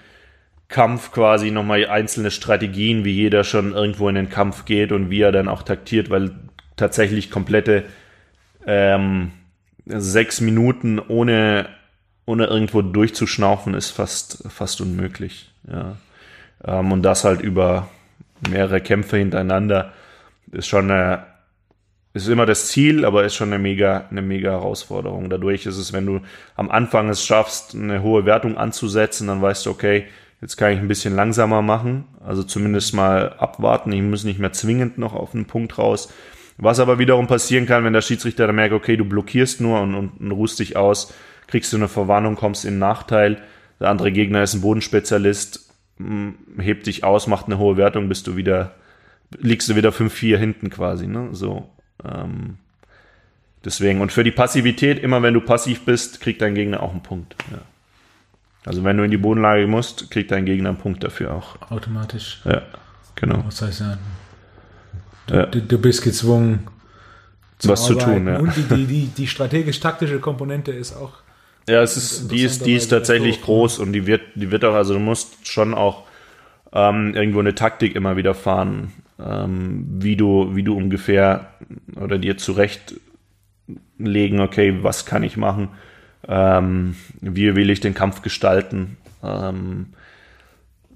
Kampf quasi nochmal einzelne Strategien, wie jeder schon irgendwo in den Kampf geht und wie er dann auch taktiert, weil tatsächlich komplette ähm, sechs Minuten ohne, ohne irgendwo durchzuschnaufen ist fast, fast unmöglich. Ja. Ähm, und das halt über mehrere Kämpfe hintereinander ist schon eine, ist immer das Ziel, aber ist schon eine mega, eine mega Herausforderung. Dadurch ist es, wenn du am Anfang es schaffst, eine hohe Wertung anzusetzen, dann weißt du, okay, jetzt kann ich ein bisschen langsamer machen, also zumindest mal abwarten. Ich muss nicht mehr zwingend noch auf einen Punkt raus. Was aber wiederum passieren kann, wenn der Schiedsrichter dann merkt, okay, du blockierst nur und, und, und ruhst dich aus, kriegst du eine Verwarnung, kommst in Nachteil. Der andere Gegner ist ein Bodenspezialist, hebt dich aus, macht eine hohe Wertung, bist du wieder liegst du wieder 5-4 hinten quasi, ne? So. Ähm, deswegen. Und für die Passivität, immer wenn du passiv bist, kriegt dein Gegner auch einen Punkt. Ja. Also wenn du in die Bodenlage musst, kriegt dein Gegner einen Punkt dafür auch. Automatisch. Ja, genau. Was heißt ja? Du, ja. du, bist gezwungen, zu was arbeiten. zu tun, ja. Und die, die, die, die strategisch-taktische Komponente ist auch. Ja, es ist, die ist, die ist tatsächlich groß und die wird, die wird auch, also du musst schon auch ähm, irgendwo eine Taktik immer wieder fahren ähm, wie du, wie du ungefähr oder dir zurechtlegen, okay, was kann ich machen, ähm, wie will ich den Kampf gestalten. Ähm,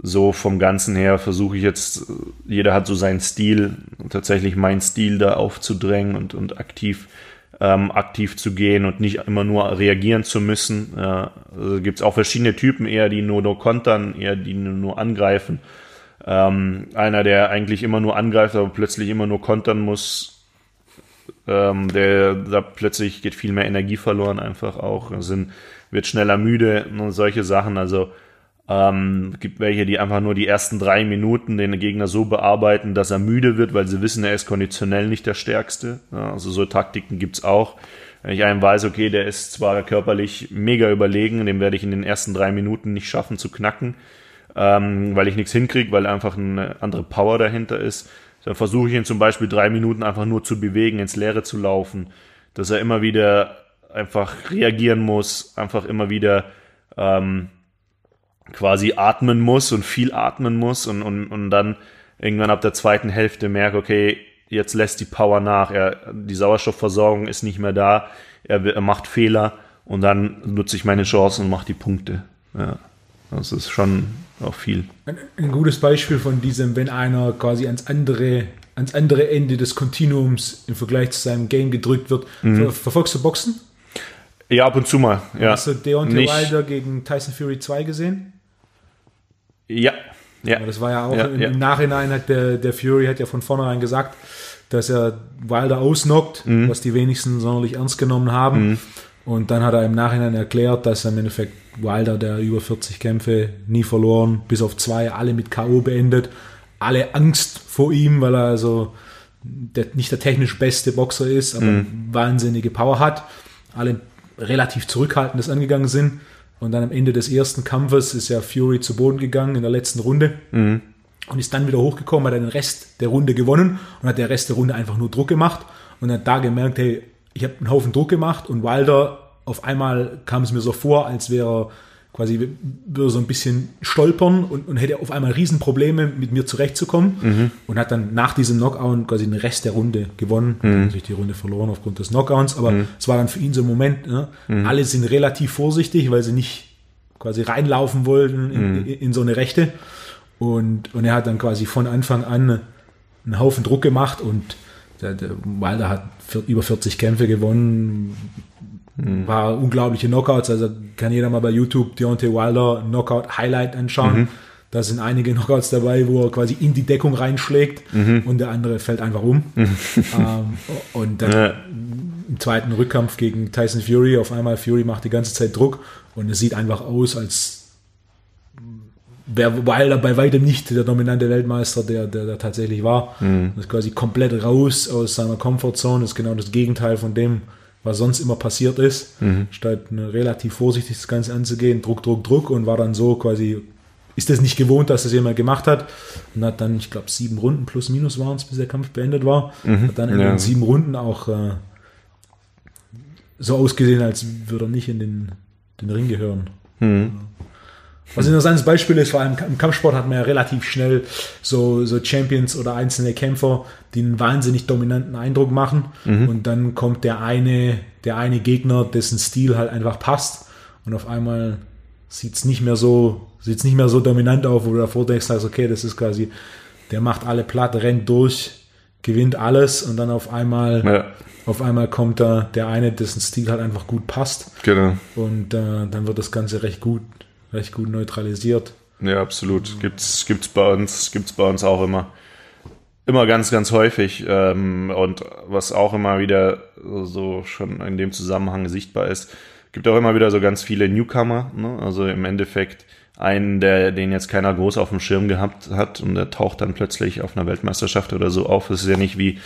so vom Ganzen her versuche ich jetzt, jeder hat so seinen Stil, tatsächlich meinen Stil da aufzudrängen und, und aktiv, ähm, aktiv zu gehen und nicht immer nur reagieren zu müssen. Ja, also gibt es auch verschiedene Typen, eher die nur, nur kontern, eher die nur, nur angreifen. Ähm, einer, der eigentlich immer nur angreift, aber plötzlich immer nur kontern muss, ähm, der da plötzlich geht viel mehr Energie verloren, einfach auch, sind, wird schneller müde und solche Sachen. Also ähm, gibt welche, die einfach nur die ersten drei Minuten den Gegner so bearbeiten, dass er müde wird, weil sie wissen, er ist konditionell nicht der Stärkste. Ja, also so Taktiken gibt's auch. Wenn ich einem weiß, okay, der ist zwar körperlich mega überlegen, den werde ich in den ersten drei Minuten nicht schaffen zu knacken, ähm, weil ich nichts hinkriege, weil einfach eine andere Power dahinter ist. Dann versuche ich ihn zum Beispiel drei Minuten einfach nur zu bewegen, ins Leere zu laufen, dass er immer wieder einfach reagieren muss, einfach immer wieder ähm, quasi atmen muss und viel atmen muss und, und, und dann irgendwann ab der zweiten Hälfte merke, okay, jetzt lässt die Power nach, er, die Sauerstoffversorgung ist nicht mehr da, er, er macht Fehler und dann nutze ich meine Chancen und mache die Punkte. Ja, das ist schon auch viel. Ein, ein, gutes Beispiel von diesem, wenn einer quasi ans andere, ans andere Ende des Kontinuums im Vergleich zu seinem Game gedrückt wird. Mhm. Ver, verfolgst du Boxen? Ja, ab und zu mal. Ja. Hast du Deontay Wilder gegen Tyson Fury 2 gesehen? Ja. ja. Aber das war ja auch ja, im, ja. Nachhinein hat der, der Fury hat ja von vornherein gesagt, dass er Wilder ausnockt, mhm. was die wenigsten sonderlich ernst genommen haben. Mhm. Und dann hat er im Nachhinein erklärt, dass er im Endeffekt Wilder, der über 40 Kämpfe nie verloren, bis auf zwei, alle mit K.O. beendet, alle Angst vor ihm, weil er also der, nicht der technisch beste Boxer ist, aber mhm. wahnsinnige Power hat. Alle relativ zurückhaltend angegangen sind. Und dann am Ende des ersten Kampfes ist ja Fury zu Boden gegangen in der letzten Runde. Mhm. Und ist dann wieder hochgekommen, hat den Rest der Runde gewonnen und hat der Rest der Runde einfach nur Druck gemacht und hat da gemerkt, hey, ich habe einen Haufen Druck gemacht und Wilder auf einmal kam es mir so vor, als wäre er quasi würde so ein bisschen stolpern und, und hätte auf einmal Riesenprobleme, mit mir zurechtzukommen. Mhm. Und hat dann nach diesem Knockout quasi den Rest der Runde gewonnen. Mhm. Hat natürlich die Runde verloren aufgrund des Knockouts, aber mhm. es war dann für ihn so ein Moment, ne? Mhm. alle sind relativ vorsichtig, weil sie nicht quasi reinlaufen wollten in, mhm. in, in so eine Rechte. Und, und er hat dann quasi von Anfang an einen Haufen Druck gemacht und der, der Wilder hat für, über 40 Kämpfe gewonnen, Mhm. War unglaubliche Knockouts, also kann jeder mal bei YouTube Deontay Wilder Knockout Highlight anschauen. Mhm. Da sind einige Knockouts dabei, wo er quasi in die Deckung reinschlägt mhm. und der andere fällt einfach um. Mhm. Ähm, und dann ja. im zweiten Rückkampf gegen Tyson Fury, auf einmal Fury macht die ganze Zeit Druck und es sieht einfach aus, als wäre Wilder bei weitem nicht der dominante Weltmeister, der, der, der tatsächlich war. Mhm. Das ist quasi komplett raus aus seiner Comfortzone, das ist genau das Gegenteil von dem, was sonst immer passiert ist, mhm. statt ne, relativ vorsichtig das Ganze anzugehen, Druck, Druck, Druck und war dann so quasi, ist das nicht gewohnt, dass das jemand gemacht hat und hat dann, ich glaube, sieben Runden plus minus waren es, bis der Kampf beendet war, mhm. hat dann in ja. den sieben Runden auch äh, so ausgesehen, als würde er nicht in den, den Ring gehören. Mhm. Was ein interessantes Beispiel ist, vor allem im Kampfsport hat man ja relativ schnell so, so Champions oder einzelne Kämpfer, die einen wahnsinnig dominanten Eindruck machen. Mhm. Und dann kommt der eine, der eine Gegner, dessen Stil halt einfach passt. Und auf einmal sieht es nicht mehr so, sieht's nicht mehr so dominant auf, wo du davor denkst, sagst, okay, das ist quasi, der macht alle platt, rennt durch, gewinnt alles und dann auf einmal, ja. auf einmal kommt da der eine, dessen Stil halt einfach gut passt. Genau. Und äh, dann wird das Ganze recht gut recht gut neutralisiert. Ja, absolut. Gibt's, gibt's bei uns, gibt's bei uns auch immer. Immer ganz, ganz häufig. Ähm, und was auch immer wieder so schon in dem Zusammenhang sichtbar ist, gibt auch immer wieder so ganz viele Newcomer. Ne? Also im Endeffekt einen, der den jetzt keiner groß auf dem Schirm gehabt hat und der taucht dann plötzlich auf einer Weltmeisterschaft oder so auf. Das ist ja nicht wie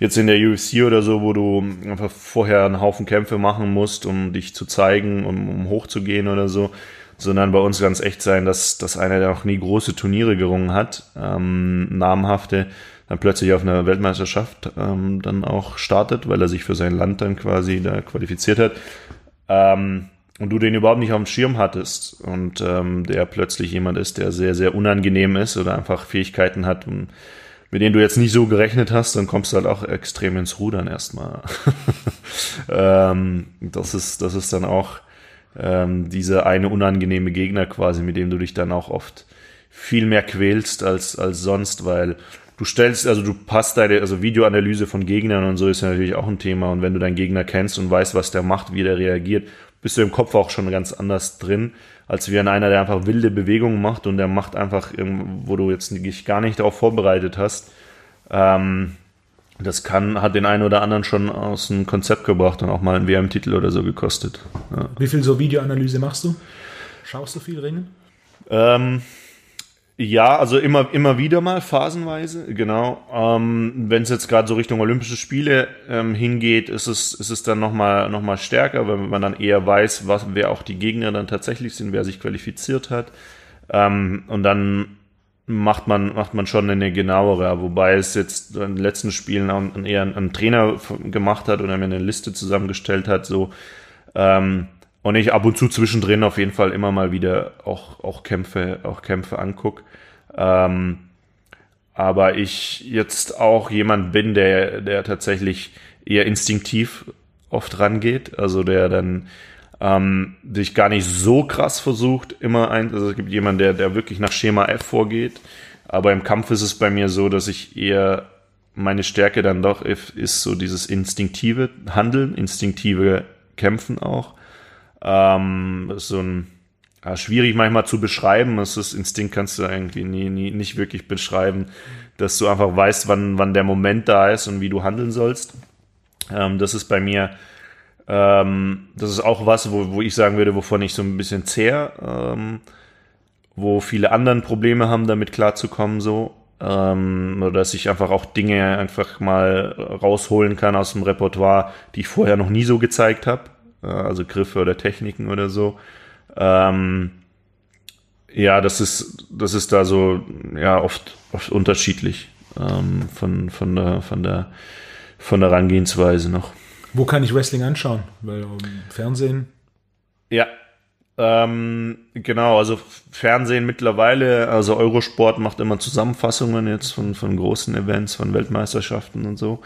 jetzt in der UFC oder so, wo du einfach vorher einen Haufen Kämpfe machen musst, um dich zu zeigen, um, um hochzugehen oder so sondern bei uns ganz echt sein, dass, dass einer, der noch nie große Turniere gerungen hat, ähm, namhafte, dann plötzlich auf einer Weltmeisterschaft ähm, dann auch startet, weil er sich für sein Land dann quasi da qualifiziert hat. Ähm, und du den überhaupt nicht auf dem Schirm hattest und ähm, der plötzlich jemand ist, der sehr, sehr unangenehm ist oder einfach Fähigkeiten hat, mit denen du jetzt nicht so gerechnet hast, dann kommst du halt auch extrem ins Rudern erstmal. ähm, das ist, das ist dann auch ähm, diese eine unangenehme Gegner quasi, mit dem du dich dann auch oft viel mehr quälst als, als sonst, weil du stellst, also du passt deine, also Videoanalyse von Gegnern und so ist ja natürlich auch ein Thema. Und wenn du deinen Gegner kennst und weißt, was der macht, wie der reagiert, bist du im Kopf auch schon ganz anders drin, als wie an einer, der einfach wilde Bewegungen macht und der macht einfach, wo du jetzt dich gar nicht darauf vorbereitet hast. Ähm, das kann, hat den einen oder anderen schon aus dem Konzept gebracht und auch mal einen WM-Titel oder so gekostet. Ja. Wie viel so Videoanalyse machst du? Schaust du viel Ringen? Ähm, ja, also immer, immer wieder mal phasenweise, genau. Ähm, Wenn es jetzt gerade so Richtung Olympische Spiele ähm, hingeht, ist es, ist es dann nochmal noch mal stärker, weil man dann eher weiß, was, wer auch die Gegner dann tatsächlich sind, wer sich qualifiziert hat. Ähm, und dann macht man, macht man schon eine genauere, wobei es jetzt in den letzten Spielen auch eher ein, Trainer gemacht hat oder mir eine Liste zusammengestellt hat, so. Ähm, und ich ab und zu zwischendrin auf jeden Fall immer mal wieder auch, auch Kämpfe, auch Kämpfe anguck. Ähm, aber ich jetzt auch jemand bin, der, der tatsächlich eher instinktiv oft rangeht, also der dann ähm, sich gar nicht so krass versucht, immer ein, also es gibt jemanden, der, der wirklich nach Schema F vorgeht, aber im Kampf ist es bei mir so, dass ich eher meine Stärke dann doch ist so dieses instinktive Handeln, instinktive Kämpfen auch. Ähm, ist so ein ja, schwierig manchmal zu beschreiben. Das ist Instinkt kannst du irgendwie nie, nie, nicht wirklich beschreiben, dass du einfach weißt, wann, wann der Moment da ist und wie du handeln sollst. Ähm, das ist bei mir ähm, das ist auch was, wo, wo ich sagen würde, wovon ich so ein bisschen zehr, ähm, wo viele anderen Probleme haben, damit klarzukommen, so. Ähm, oder dass ich einfach auch Dinge einfach mal rausholen kann aus dem Repertoire, die ich vorher noch nie so gezeigt habe. Äh, also Griffe oder Techniken oder so. Ähm, ja, das ist, das ist da so, ja, oft, oft unterschiedlich ähm, von, von der, von der, von der Herangehensweise noch. Wo kann ich Wrestling anschauen? Weil um, Fernsehen? Ja, ähm, genau, also Fernsehen mittlerweile, also Eurosport macht immer Zusammenfassungen jetzt von, von großen Events, von Weltmeisterschaften und so.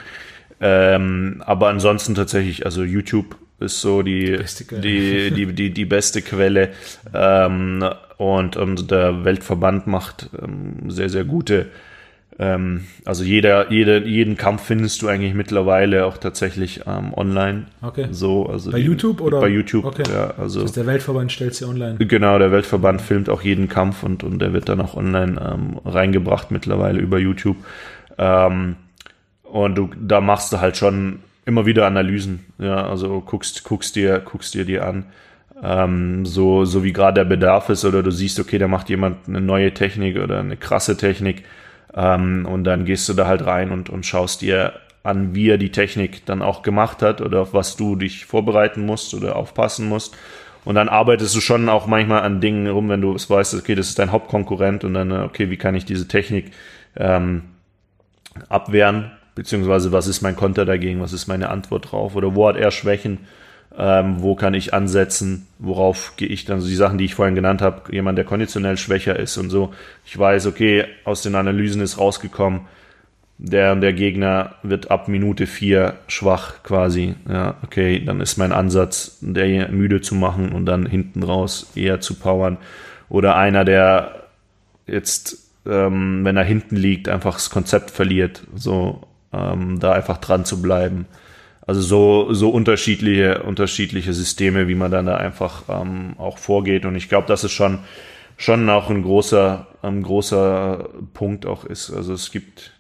Ähm, aber ansonsten tatsächlich, also YouTube ist so die, die, die, die, die beste Quelle. Ähm, und, und der Weltverband macht ähm, sehr, sehr gute ähm, also jeder, jeder, jeden Kampf findest du eigentlich mittlerweile auch tatsächlich ähm, online. Okay. So, also bei die, YouTube oder? Bei YouTube, okay. ja. Also, das heißt, der Weltverband stellt sie online. Genau, der Weltverband filmt auch jeden Kampf und, und der wird dann auch online ähm, reingebracht mittlerweile über YouTube. Ähm, und du, da machst du halt schon immer wieder Analysen. Ja, also guckst, guckst dir, guckst dir die an. Ähm, so, so wie gerade der Bedarf ist oder du siehst, okay, da macht jemand eine neue Technik oder eine krasse Technik ähm, und dann gehst du da halt rein und, und schaust dir an, wie er die Technik dann auch gemacht hat oder auf was du dich vorbereiten musst oder aufpassen musst. Und dann arbeitest du schon auch manchmal an Dingen rum, wenn du es weißt, okay, das ist dein Hauptkonkurrent und dann, okay, wie kann ich diese Technik ähm, abwehren, beziehungsweise was ist mein Konter dagegen, was ist meine Antwort drauf? Oder wo hat er Schwächen ähm, wo kann ich ansetzen, worauf gehe ich dann, so die Sachen, die ich vorhin genannt habe, jemand, der konditionell schwächer ist und so. Ich weiß, okay, aus den Analysen ist rausgekommen, der der Gegner wird ab Minute vier schwach quasi. Ja, okay, dann ist mein Ansatz, der müde zu machen und dann hinten raus eher zu powern. Oder einer, der jetzt, ähm, wenn er hinten liegt, einfach das Konzept verliert, so ähm, da einfach dran zu bleiben. Also so, so unterschiedliche, unterschiedliche Systeme, wie man dann da einfach ähm, auch vorgeht. Und ich glaube, dass es schon, schon auch ein großer, ein großer Punkt auch ist. Also es gibt,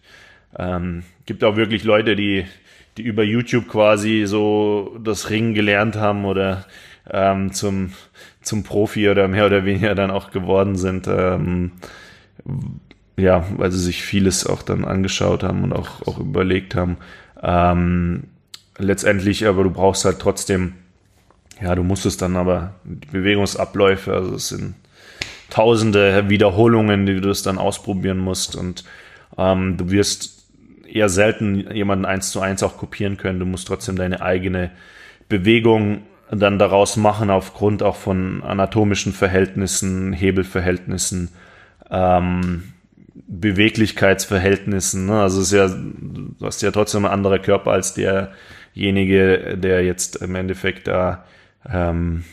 ähm, gibt auch wirklich Leute, die, die über YouTube quasi so das Ringen gelernt haben oder ähm, zum, zum Profi oder mehr oder weniger dann auch geworden sind. Ähm, ja, weil sie sich vieles auch dann angeschaut haben und auch, auch überlegt haben. Ähm, letztendlich, aber du brauchst halt trotzdem, ja, du musst es dann aber, die Bewegungsabläufe, also es sind tausende Wiederholungen, die du das dann ausprobieren musst und ähm, du wirst eher selten jemanden eins zu eins auch kopieren können. Du musst trotzdem deine eigene Bewegung dann daraus machen, aufgrund auch von anatomischen Verhältnissen, Hebelverhältnissen, ähm, Beweglichkeitsverhältnissen. Ne? Also es ist ja, du hast ja trotzdem ein anderer Körper als der derjenige, der jetzt im Endeffekt da ähm,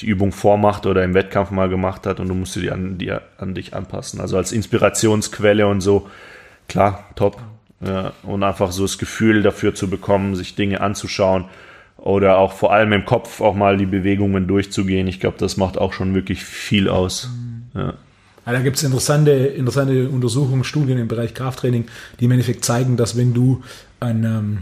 die Übung vormacht oder im Wettkampf mal gemacht hat und du musst sie an, die, an dich anpassen. Also als Inspirationsquelle und so, klar, top. Ja, und einfach so das Gefühl dafür zu bekommen, sich Dinge anzuschauen oder auch vor allem im Kopf auch mal die Bewegungen durchzugehen. Ich glaube, das macht auch schon wirklich viel aus. Ja. Ja, da gibt es interessante, interessante Untersuchungen, Studien im Bereich Krafttraining, die im Endeffekt zeigen, dass wenn du ein, ähm,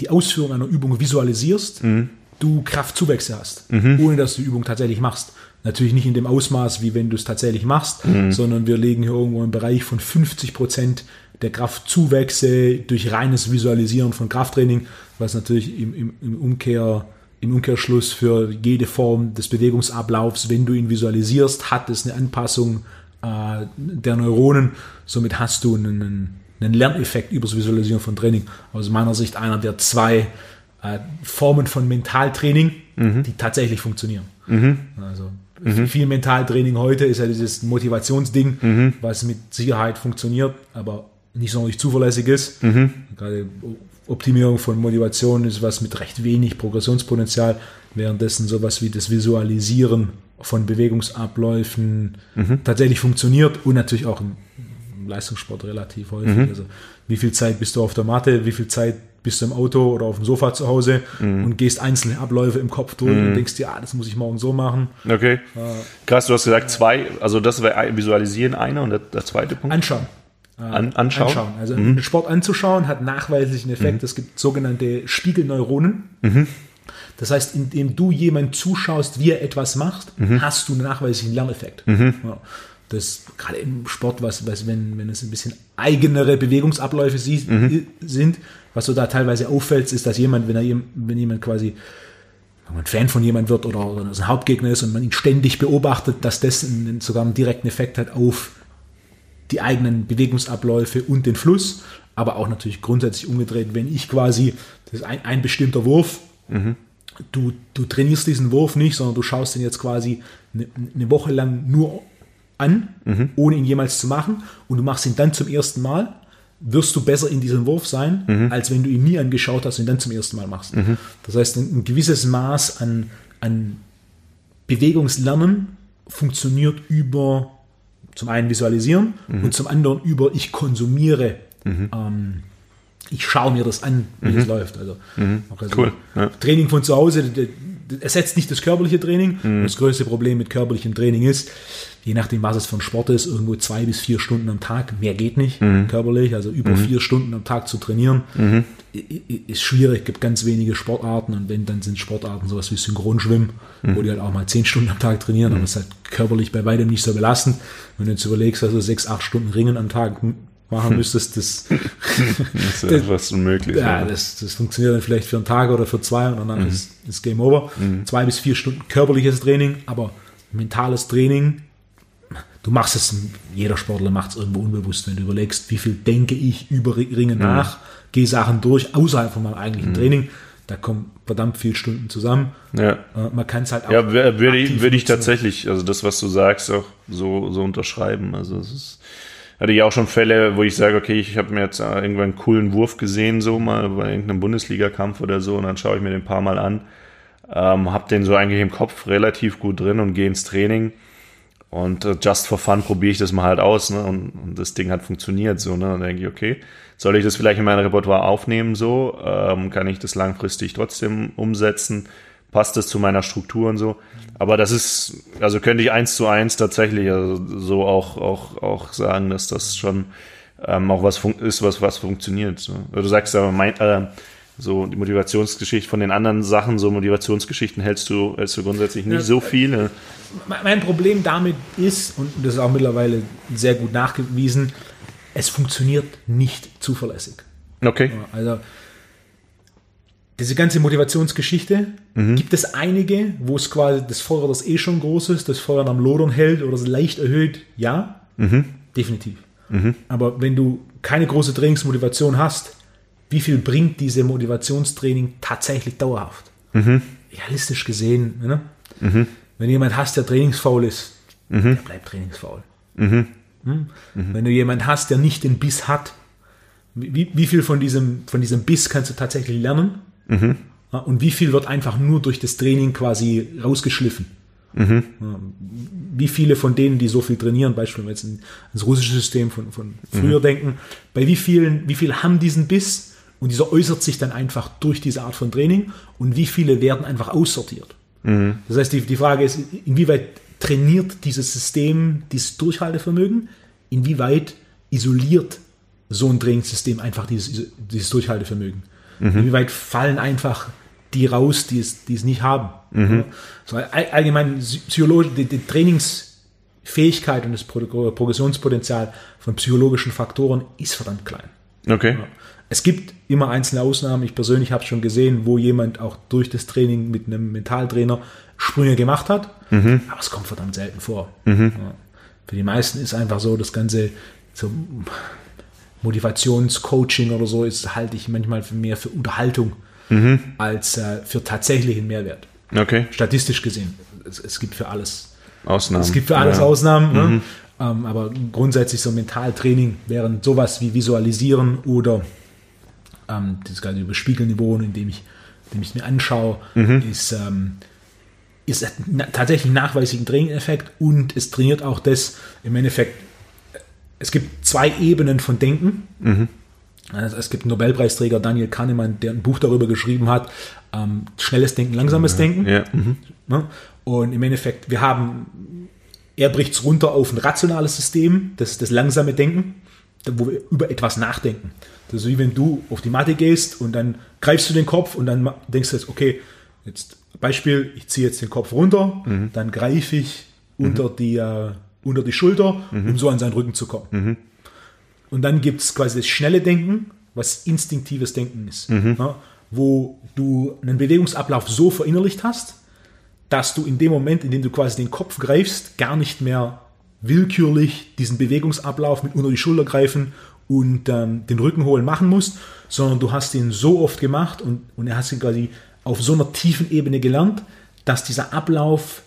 die Ausführung einer Übung visualisierst, mhm. du Kraftzuwächse hast, mhm. ohne dass du die Übung tatsächlich machst. Natürlich nicht in dem Ausmaß, wie wenn du es tatsächlich machst, mhm. sondern wir legen hier irgendwo im Bereich von 50 Prozent der Kraftzuwächse durch reines Visualisieren von Krafttraining, was natürlich im, im, im, Umkehr, im Umkehrschluss für jede Form des Bewegungsablaufs, wenn du ihn visualisierst, hat es eine Anpassung äh, der Neuronen. Somit hast du einen, einen Lerneffekt über das Visualisieren von Training. Aus meiner Sicht einer der zwei äh, Formen von Mentaltraining, mhm. die tatsächlich funktionieren. Mhm. Also Mhm. Viel Mentaltraining heute ist ja dieses Motivationsding, mhm. was mit Sicherheit funktioniert, aber nicht sonderlich zuverlässig ist. Mhm. Gerade Optimierung von Motivation ist was mit recht wenig Progressionspotenzial, währenddessen sowas wie das Visualisieren von Bewegungsabläufen mhm. tatsächlich funktioniert und natürlich auch im Leistungssport relativ häufig. Mhm. Also wie viel Zeit bist du auf der Matte, wie viel Zeit bist du im Auto oder auf dem Sofa zu Hause mhm. und gehst einzelne Abläufe im Kopf durch mhm. und denkst dir, ah, das muss ich morgen so machen. Okay. Äh, Krass, du hast gesagt zwei, also das wäre Visualisieren einer und der, der zweite Punkt? Anschauen. Äh, An, anschauen. anschauen. Also mhm. Sport anzuschauen hat nachweislichen Effekt. Mhm. Es gibt sogenannte Spiegelneuronen. Mhm. Das heißt, indem du jemand zuschaust, wie er etwas macht, mhm. hast du einen nachweislichen Lerneffekt. Mhm. Ja. Das gerade im Sport, was, was wenn, wenn es ein bisschen eigenere Bewegungsabläufe sie, mhm. sind, was so da teilweise auffällt, ist, dass jemand, wenn er wenn jemand quasi wenn man Fan von jemand wird oder, oder ein Hauptgegner ist und man ihn ständig beobachtet, dass das einen, sogar einen direkten Effekt hat auf die eigenen Bewegungsabläufe und den Fluss, aber auch natürlich grundsätzlich umgedreht, wenn ich quasi, das ist ein, ein bestimmter Wurf, mhm. du, du trainierst diesen Wurf nicht, sondern du schaust den jetzt quasi eine, eine Woche lang nur an, mhm. ohne ihn jemals zu machen und du machst ihn dann zum ersten Mal, wirst du besser in diesem Wurf sein, mhm. als wenn du ihn nie angeschaut hast und ihn dann zum ersten Mal machst. Mhm. Das heißt, ein, gewisses Maß an, an Bewegungslernen funktioniert über zum einen visualisieren mhm. und zum anderen über ich konsumiere. Mhm. Ähm, ich schaue mir das an, wie mhm. es läuft. Also, also cool. Ja. Training von zu Hause ersetzt nicht das körperliche Training. Mhm. Das größte Problem mit körperlichem Training ist, je nachdem, was es für ein Sport ist, irgendwo zwei bis vier Stunden am Tag. Mehr geht nicht mhm. körperlich. Also über vier Stunden am Tag zu trainieren, ist schwierig. Gibt ganz wenige Sportarten und wenn, dann sind Sportarten sowas wie Synchronschwimmen, wo die halt auch mal zehn Stunden am Tag trainieren. Aber es ist halt körperlich bei weitem nicht so belastend. Wenn du jetzt überlegst, also sechs, acht Stunden Ringen am Tag machen müsstest, das, das ist das, fast unmöglich. Ja, das, das funktioniert dann vielleicht für einen Tag oder für zwei und dann mhm. ist, ist Game Over. Mhm. Zwei bis vier Stunden körperliches Training, aber mentales Training, du machst es, jeder Sportler macht es irgendwo unbewusst, wenn du überlegst, wie viel denke ich über Ringen mhm. nach, gehe Sachen durch außerhalb von meinem eigentlichen mhm. Training. Da kommen verdammt viele Stunden zusammen. Ja. Äh, man kann es halt auch. Ja, würde ich, würde ich tatsächlich, also das, was du sagst, auch so, so unterschreiben. Also es ist, hatte ich auch schon Fälle, wo ich sage, okay, ich habe mir jetzt irgendwann einen coolen Wurf gesehen, so mal bei irgendeinem Bundesligakampf oder so, und dann schaue ich mir den ein paar Mal an, ähm, habe den so eigentlich im Kopf relativ gut drin und gehe ins Training. Und äh, just for fun probiere ich das mal halt aus, ne? Und, und das Ding hat funktioniert so, ne? Dann denke ich, okay, soll ich das vielleicht in mein Repertoire aufnehmen so? Ähm, kann ich das langfristig trotzdem umsetzen? Passt das zu meiner Struktur und so? Aber das ist, also könnte ich eins zu eins tatsächlich also so auch, auch, auch sagen, dass das schon ähm, auch was ist, was, was funktioniert. So. Du sagst aber, mein, äh, so die Motivationsgeschichte von den anderen Sachen, so Motivationsgeschichten hältst du, hältst du grundsätzlich nicht ja, so viele. Mein Problem damit ist, und das ist auch mittlerweile sehr gut nachgewiesen, es funktioniert nicht zuverlässig. Okay. Also diese ganze Motivationsgeschichte, mhm. gibt es einige, wo es quasi das Feuer, das eh schon groß ist, das Feuer am Lodern hält oder es leicht erhöht? Ja, mhm. definitiv. Mhm. Aber wenn du keine große Trainingsmotivation hast, wie viel bringt diese Motivationstraining tatsächlich dauerhaft? Mhm. Realistisch gesehen, ne? Mhm. wenn jemand hast, der trainingsfaul ist, mhm. der bleibt trainingsfaul. Hm? Wenn du jemanden hast, der nicht den Biss hat, wie, wie viel von diesem, von diesem Biss kannst du tatsächlich lernen? Mhm. Und wie viel wird einfach nur durch das Training quasi rausgeschliffen? Mhm. Wie viele von denen, die so viel trainieren, beispielsweise jetzt ins russische System von, von früher mhm. denken, bei wie vielen, wie viel haben diesen Biss und dieser äußert sich dann einfach durch diese Art von Training und wie viele werden einfach aussortiert? Mhm. Das heißt, die, die Frage ist, inwieweit trainiert dieses System dieses Durchhaltevermögen? Inwieweit isoliert so ein Trainingssystem einfach dieses, dieses Durchhaltevermögen? Mhm. Inwieweit fallen einfach die raus, die es, die es nicht haben? Mhm. So, allgemein psychologisch, die, die Trainingsfähigkeit und das Progressionspotenzial von psychologischen Faktoren ist verdammt klein. Okay. Es gibt immer einzelne Ausnahmen. Ich persönlich habe es schon gesehen, wo jemand auch durch das Training mit einem Mentaltrainer Sprünge gemacht hat. Mhm. Aber es kommt verdammt selten vor. Mhm. Für die meisten ist einfach so, das ganze so Motivationscoaching oder so ist halte ich manchmal für mehr für Unterhaltung mhm. als äh, für tatsächlichen Mehrwert. Okay. Statistisch gesehen. Es, es, gibt für alles Ausnahmen. Es gibt für alles ja. Ausnahmen. Ne? Mhm. Ähm, aber grundsätzlich so Mentaltraining während sowas wie Visualisieren oder ähm, das ganze über Spiegelniveau, indem ich, indem ich es mir anschaue, mhm. ist, ähm, ist tatsächlich nachweislich ein Trainingeffekt und es trainiert auch das im Endeffekt. Es gibt zwei Ebenen von Denken. Mhm. Also es gibt einen Nobelpreisträger Daniel Kahnemann, der ein Buch darüber geschrieben hat, ähm, schnelles Denken, langsames. Denken. Ja. Mhm. Ne? Und im Endeffekt, wir haben, er bricht es runter auf ein rationales System, das, das langsame Denken, wo wir über etwas nachdenken. Das ist wie wenn du auf die Matte gehst und dann greifst du den Kopf und dann denkst du jetzt, okay, jetzt Beispiel, ich ziehe jetzt den Kopf runter, mhm. dann greife ich mhm. unter, die, äh, unter die Schulter, mhm. um so an seinen Rücken zu kommen. Mhm. Und dann gibt es quasi das schnelle Denken, was instinktives Denken ist, mhm. ja, wo du einen Bewegungsablauf so verinnerlicht hast, dass du in dem Moment, in dem du quasi den Kopf greifst, gar nicht mehr willkürlich diesen Bewegungsablauf mit unter die Schulter greifen und ähm, den Rücken holen machen musst, sondern du hast ihn so oft gemacht und, und er hast ihn quasi auf so einer tiefen Ebene gelernt, dass dieser Ablauf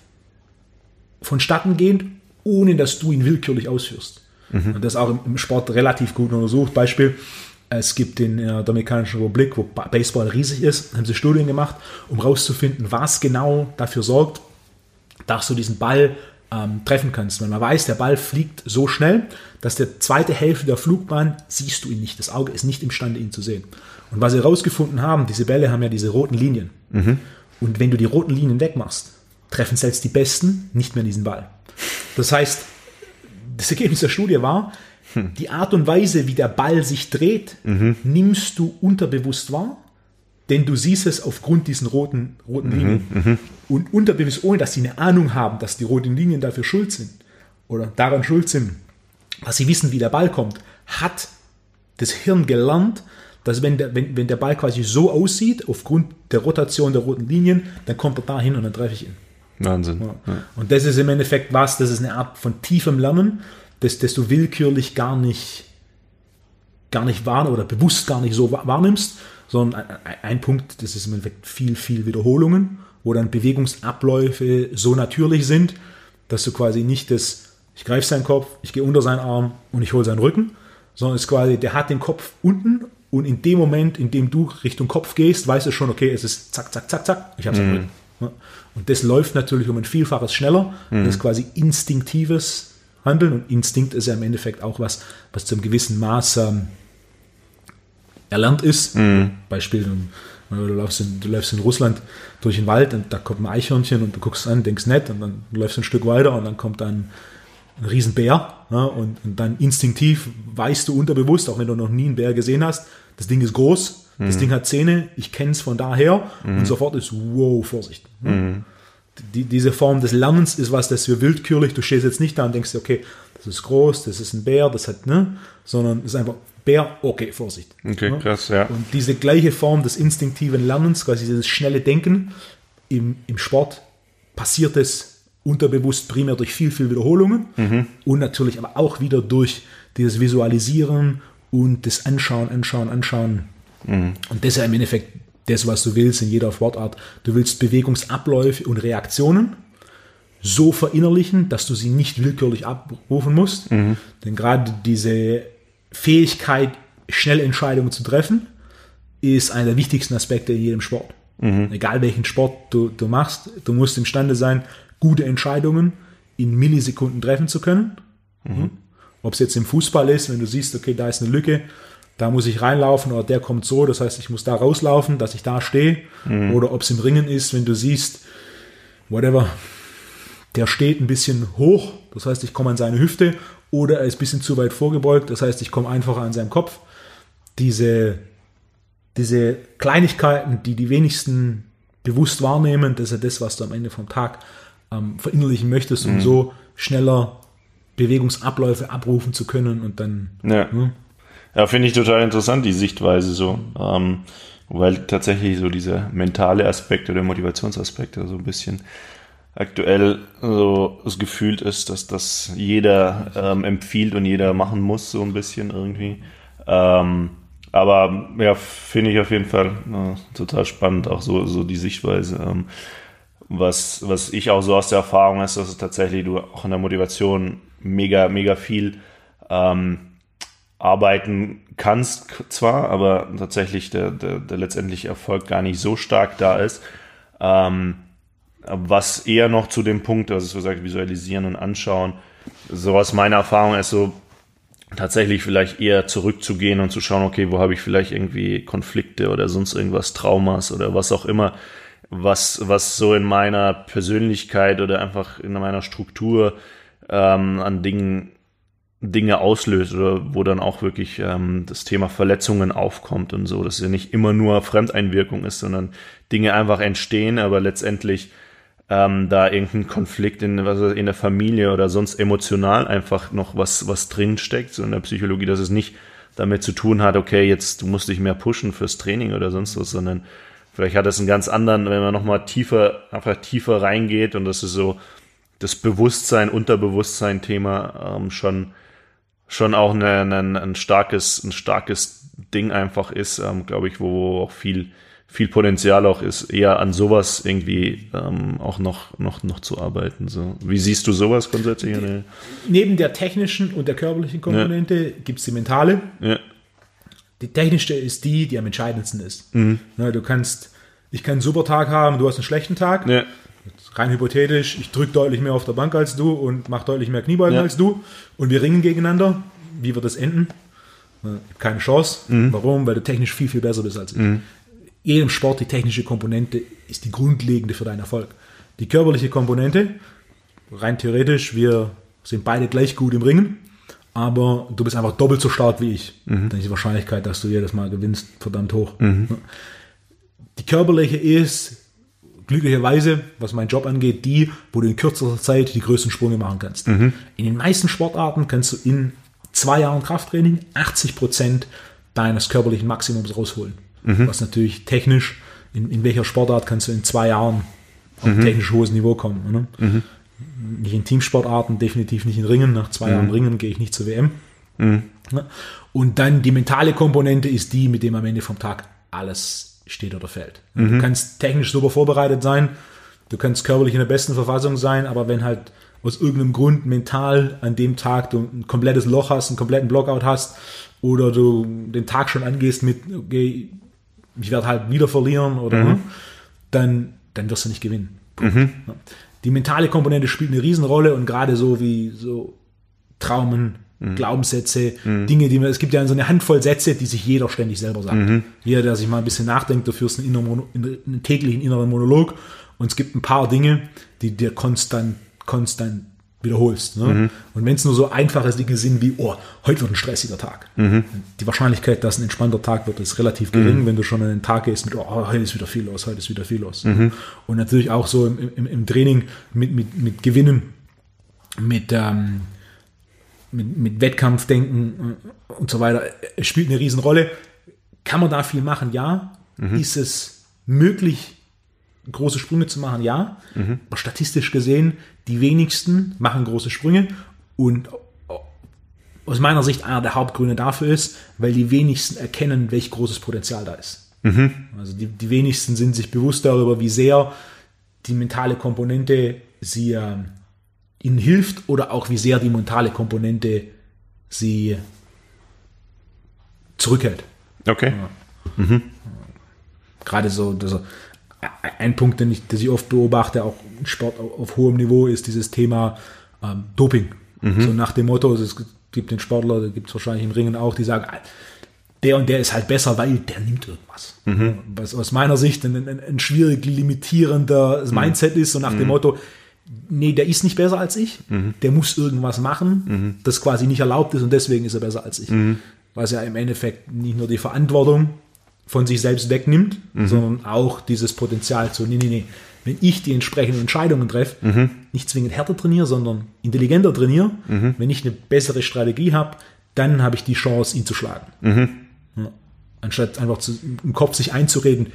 vonstatten geht, ohne dass du ihn willkürlich ausführst. Mhm. Und das ist auch im, im, Sport relativ gut untersucht. Beispiel, es gibt in der Dominikanischen Republik, wo Baseball riesig ist, haben sie Studien gemacht, um herauszufinden, was genau dafür sorgt, dass du diesen Ball ähm, treffen kannst. Weil man weiß, der Ball fliegt so schnell, dass der zweite Hälfte der Flugbahn siehst du ihn nicht. Das Auge ist nicht imstande, ihn zu sehen. Und was sie herausgefunden haben, diese Bälle haben ja diese roten Linien. Mhm. Und wenn du die roten Linien wegmachst, treffen selbst die Besten nicht mehr diesen Ball. Das heißt, das Ergebnis der Studie war, hm. die Art und Weise, wie der Ball sich dreht, mhm. nimmst du unterbewusst wahr denn du siehst es aufgrund diesen roten, roten mhm, Linien. Mhm, und unterbewusst, ohne dass sie eine Ahnung haben, dass die roten Linien dafür schuld sind oder daran schuld sind, dass sie wissen, wie der Ball kommt, hat das Hirn gelernt, dass wenn der, wenn, wenn der Ball quasi so aussieht, aufgrund der Rotation der roten Linien, dann kommt er da hin und dann treffe ich ihn. Wahnsinn. Ja. Und das ist im Endeffekt was, das ist eine Art von tiefem Lernen, das, das du willkürlich gar nicht, gar nicht wahr oder bewusst gar nicht so wahrnimmst, sondern ein Punkt, das ist im Endeffekt viel, viel Wiederholungen, wo dann Bewegungsabläufe so natürlich sind, dass du quasi nicht das, ich greife seinen Kopf, ich gehe unter seinen Arm und ich hole seinen Rücken, sondern es ist quasi, der hat den Kopf unten und in dem Moment, in dem du Richtung Kopf gehst, weißt du schon, okay, es ist zack, zack, zack, zack, ich habe seinen mhm. Rücken. Und das läuft natürlich um ein Vielfaches schneller. Mhm. Das ist quasi instinktives Handeln und Instinkt ist ja im Endeffekt auch was, was zu einem gewissen Maß ähm, erlernt ist. Mhm. Beispiel, du läufst, in, du läufst in Russland durch den Wald und da kommt ein Eichhörnchen und du guckst an, denkst nett und dann läufst du ein Stück weiter und dann kommt dann ein Riesenbär ja, und, und, dann instinktiv weißt du unterbewusst, auch wenn du noch nie einen Bär gesehen hast, das Ding ist groß, mhm. das Ding hat Zähne, ich kenne es von daher mhm. und sofort ist, wow, Vorsicht. Mhm. Die, diese Form des Lernens ist was, das wir willkürlich, du stehst jetzt nicht da und denkst dir, okay, das ist groß, das ist ein Bär, das hat, ne, sondern es ist einfach Bär, okay, Vorsicht. Okay, ja? krass, ja. Und diese gleiche Form des instinktiven Lernens, quasi dieses schnelle Denken im, im Sport, passiert es unterbewusst primär durch viel, viel Wiederholungen mhm. und natürlich aber auch wieder durch dieses Visualisieren und das Anschauen, Anschauen, Anschauen. Mhm. Und das ist ja im Endeffekt das, was du willst in jeder Sportart. Du willst Bewegungsabläufe und Reaktionen so verinnerlichen, dass du sie nicht willkürlich abrufen musst. Mhm. Denn gerade diese Fähigkeit, schnelle Entscheidungen zu treffen, ist einer der wichtigsten Aspekte in jedem Sport. Mhm. Egal welchen Sport du, du machst, du musst imstande sein, gute Entscheidungen in Millisekunden treffen zu können. Mhm. Ob es jetzt im Fußball ist, wenn du siehst, okay, da ist eine Lücke, da muss ich reinlaufen oder der kommt so, das heißt, ich muss da rauslaufen, dass ich da stehe. Mhm. Oder ob es im Ringen ist, wenn du siehst, whatever, der steht ein bisschen hoch, das heißt, ich komme an seine Hüfte, oder er ist ein bisschen zu weit vorgebeugt, das heißt, ich komme einfacher an seinen Kopf. Diese, diese Kleinigkeiten, die die wenigsten bewusst wahrnehmen, das ist ja das, was du am Ende vom Tag ähm, verinnerlichen möchtest, um mhm. so schneller Bewegungsabläufe abrufen zu können und dann. Ja, hm? Ja finde ich total interessant, die Sichtweise so. Ähm, weil tatsächlich so dieser mentale Aspekt oder Motivationsaspekt so ein bisschen aktuell so das Gefühl ist, dass das jeder ähm, empfiehlt und jeder machen muss, so ein bisschen irgendwie. Ähm, aber ja, finde ich auf jeden Fall äh, total spannend, auch so, so die Sichtweise. Ähm, was, was ich auch so aus der Erfahrung ist, dass es tatsächlich du auch in der Motivation mega, mega viel ähm, arbeiten kannst zwar, aber tatsächlich der, der, der letztendliche Erfolg gar nicht so stark da ist. Ähm, was eher noch zu dem Punkt, also so gesagt, visualisieren und anschauen, so aus meiner Erfahrung ist so tatsächlich vielleicht eher zurückzugehen und zu schauen, okay, wo habe ich vielleicht irgendwie Konflikte oder sonst irgendwas, Traumas oder was auch immer, was, was so in meiner Persönlichkeit oder einfach in meiner Struktur ähm, an Dingen Dinge auslöst oder wo dann auch wirklich ähm, das Thema Verletzungen aufkommt und so, dass es ja nicht immer nur Fremdeinwirkung ist, sondern Dinge einfach entstehen, aber letztendlich ähm, da irgendein Konflikt in, was in der Familie oder sonst emotional einfach noch was, was drin steckt, so in der Psychologie, dass es nicht damit zu tun hat, okay, jetzt du musst dich mehr pushen fürs Training oder sonst was, sondern vielleicht hat es einen ganz anderen, wenn man nochmal tiefer, einfach tiefer reingeht und das ist so das Bewusstsein, Unterbewusstsein-Thema ähm, schon, schon auch eine, eine, ein starkes, ein starkes Ding einfach ist, ähm, glaube ich, wo auch viel, viel Potenzial auch ist, eher an sowas irgendwie ähm, auch noch, noch, noch zu arbeiten. So. Wie siehst du sowas grundsätzlich? Die, neben der technischen und der körperlichen Komponente ja. gibt es die mentale. Ja. Die technische ist die, die am entscheidendsten ist. Mhm. Na, du kannst, ich kann einen super Tag haben, du hast einen schlechten Tag. Ja. Rein hypothetisch, ich drücke deutlich mehr auf der Bank als du und mache deutlich mehr Kniebeugen ja. als du und wir ringen gegeneinander. Wie wird das enden? Keine Chance. Mhm. Warum? Weil du technisch viel, viel besser bist als ich. Mhm jedem Sport die technische Komponente ist die grundlegende für deinen Erfolg. Die körperliche Komponente, rein theoretisch, wir sind beide gleich gut im Ringen, aber du bist einfach doppelt so stark wie ich. Mhm. Dann ist die Wahrscheinlichkeit, dass du jedes Mal gewinnst, verdammt hoch. Mhm. Die körperliche ist glücklicherweise, was meinen Job angeht, die, wo du in kürzester Zeit die größten Sprünge machen kannst. Mhm. In den meisten Sportarten kannst du in zwei Jahren Krafttraining 80 Prozent deines körperlichen Maximums rausholen. Mhm. Was natürlich technisch, in, in welcher Sportart kannst du in zwei Jahren auf ein mhm. technisch hohes Niveau kommen. Ne? Nicht in Teamsportarten, definitiv nicht in Ringen. Nach zwei Jahren mhm. Ringen gehe ich nicht zur WM. Mhm. Und dann die mentale Komponente ist die, mit dem am Ende vom Tag alles steht oder fällt. Du mhm. kannst technisch super vorbereitet sein, du kannst körperlich in der besten Verfassung sein, aber wenn halt aus irgendeinem Grund mental an dem Tag du ein komplettes Loch hast, einen kompletten Blockout hast oder du den Tag schon angehst mit, okay, ich werde halt wieder verlieren oder mhm. dann, dann wirst du nicht gewinnen. Mhm. Die mentale Komponente spielt eine Riesenrolle und gerade so wie so Traumen, mhm. Glaubenssätze, mhm. Dinge, die man, es gibt ja so eine Handvoll Sätze, die sich jeder ständig selber sagt. Mhm. Jeder, der sich mal ein bisschen nachdenkt, du führst einen, inneren, einen täglichen inneren Monolog und es gibt ein paar Dinge, die dir konstant, konstant wiederholst. Ne? Mhm. Und wenn es nur so einfache Dinge sind wie, oh, heute wird ein stressiger Tag. Mhm. Die Wahrscheinlichkeit, dass ein entspannter Tag wird, ist relativ gering, wenn du schon einen Tag gehst mit, oh, heute ist wieder viel los, heute ist wieder viel los. Und natürlich auch so im, im, im Training mit, mit, mit Gewinnen, mit, ähm, mit, mit Wettkampfdenken und so weiter, es spielt eine Riesenrolle. Kann man da viel machen? Ja. Mhm. Ist es möglich, große Sprünge zu machen, ja. Mhm. Aber statistisch gesehen, die wenigsten machen große Sprünge und aus meiner Sicht einer der Hauptgründe dafür ist, weil die wenigsten erkennen, welch großes Potenzial da ist. Mhm. Also die, die wenigsten sind sich bewusst darüber, wie sehr die mentale Komponente sie äh, ihnen hilft oder auch wie sehr die mentale Komponente sie zurückhält. Okay. Ja. Mhm. Gerade so, so ein Punkt, den ich, den ich oft beobachte, auch im Sport auf, hohem Niveau, ist dieses Thema ähm, Doping. Mhm. So nach dem Motto, es gibt den Sportler, da gibt es wahrscheinlich im Ringen auch, die sagen, der und der ist halt besser, weil der nimmt irgendwas. Mhm. Was aus meiner Sicht ein, ein, ein schwierig limitierender mhm. Mindset ist, so nach dem mhm. Motto, nee, der ist nicht besser als ich, mhm. der muss irgendwas machen, mhm. das quasi nicht erlaubt ist und deswegen ist er besser als ich. Was ja im Endeffekt nicht nur die Verantwortung von sich selbst wegnimmt, sondern auch dieses Potenzial zu, nee, nee, nee, wenn ich die entsprechenden Entscheidungen treffe, mhm. nicht zwingend härter trainiere, sondern intelligenter trainiere, mhm. wenn ich eine bessere Strategie habe, dann habe ich die Chance, ihn zu schlagen. Mhm. Ja. Anstatt einfach zu, im Kopf sich einzureden,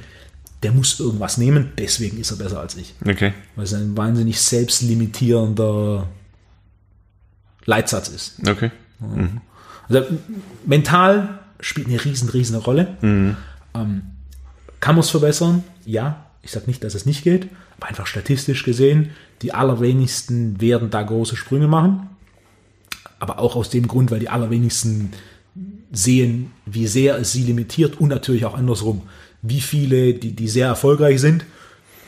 der muss irgendwas nehmen, deswegen ist er besser als ich. Okay. Weil es ein wahnsinnig selbstlimitierender Leitsatz ist. Okay. Mhm. Also mental spielt eine riesen, riesen Rolle. Mhm. Ähm, kann man es verbessern? Ja. Ich sage nicht, dass es nicht geht, aber einfach statistisch gesehen, die allerwenigsten werden da große Sprünge machen. Aber auch aus dem Grund, weil die allerwenigsten sehen, wie sehr es sie limitiert und natürlich auch andersrum, wie viele, die, die sehr erfolgreich sind,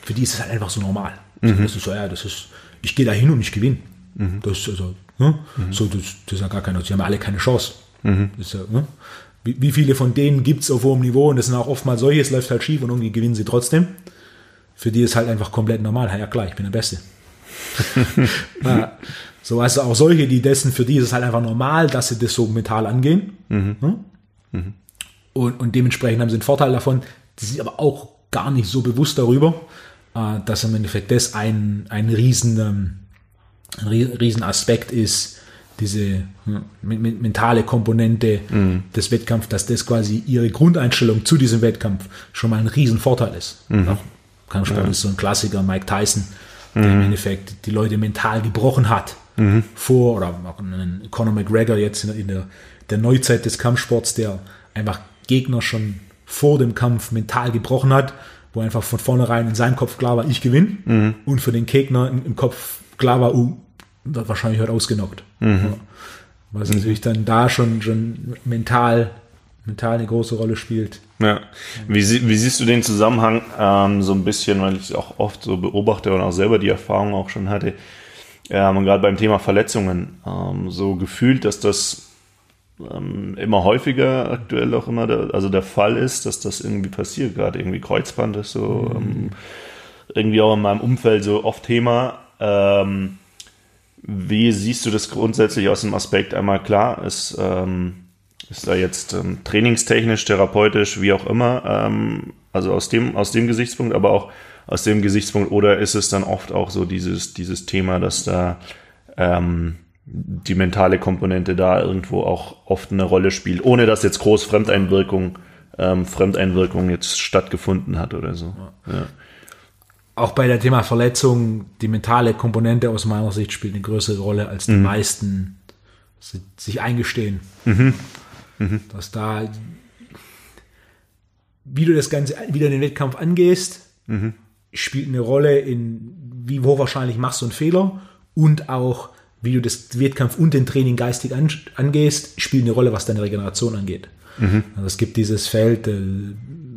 für die ist es halt einfach so normal. Mhm. Das ist so, ja, das ist, ich gehe da hin und ich gewinne. Mhm. Das ist also, ne? mhm. so, das, das, ist ja gar keine, sie haben alle keine Chance. Mhm. Das ne? wie, wie, viele von denen gibt es auf hohem Niveau und das sind auch oftmals solche, es läuft halt schief und irgendwie gewinnen sie trotzdem. Für die ist halt einfach komplett normal. Ja klar, ich bin der Beste. ja, so, also auch solche, die dessen, für die ist es halt einfach normal, dass sie das so mental angehen. Mhm. Mhm. Und, und dementsprechend haben sie einen Vorteil davon. Die sind aber auch gar nicht so bewusst darüber, äh, dass im Endeffekt das ein, ein riesen, ähm, ein riesen Aspekt ist, diese hm, mentale Komponente mhm. des Wettkampfs, dass das quasi ihre Grundeinstellung zu diesem Wettkampf schon mal ein riesen Vorteil ist. Mhm. Kampfsport ja. ist so ein Klassiker, Mike Tyson, der mhm. im Endeffekt die Leute mental gebrochen hat mhm. vor, oder auch einen Conor McGregor jetzt in, in der, der Neuzeit des Kampfsports, der einfach Gegner schon vor dem Kampf mental gebrochen hat, wo einfach von vornherein in seinem Kopf klar war, ich gewinne mhm. und für den Gegner im, Kopf klar war, uh, wird wahrscheinlich heute ausgenockt. Mhm. Ja. Was natürlich dann da schon, schon mental, mental eine große Rolle spielt. Ja. Wie, wie siehst du den Zusammenhang ähm, so ein bisschen, weil ich es auch oft so beobachte und auch selber die Erfahrung auch schon hatte, ähm, gerade beim Thema Verletzungen, ähm, so gefühlt, dass das ähm, immer häufiger aktuell auch immer der, also der Fall ist, dass das irgendwie passiert, gerade irgendwie Kreuzband ist so mhm. Ähm, irgendwie auch in meinem Umfeld so oft Thema. Ähm, wie siehst du das grundsätzlich aus dem Aspekt einmal klar, ist ähm, ist da jetzt ähm, trainingstechnisch, therapeutisch, wie auch immer, ähm, also aus dem, aus dem Gesichtspunkt, aber auch aus dem Gesichtspunkt, oder ist es dann oft auch so dieses, dieses Thema, dass da ähm, die mentale Komponente da irgendwo auch oft eine Rolle spielt, ohne dass jetzt groß Fremdeinwirkung, ähm, Fremdeinwirkung jetzt stattgefunden hat oder so. Ja. Auch bei der Thema Verletzung, die mentale Komponente aus meiner Sicht spielt eine größere Rolle, als die mhm. meisten sich eingestehen. Mhm. Mhm. Dass da, wie du das Ganze, wie du den Wettkampf angehst, mhm. spielt eine Rolle in, wie hochwahrscheinlich machst du einen Fehler und auch, wie du das Wettkampf und den Training geistig angehst, spielt eine Rolle, was deine Regeneration angeht. Mhm. Also es gibt dieses Feld äh,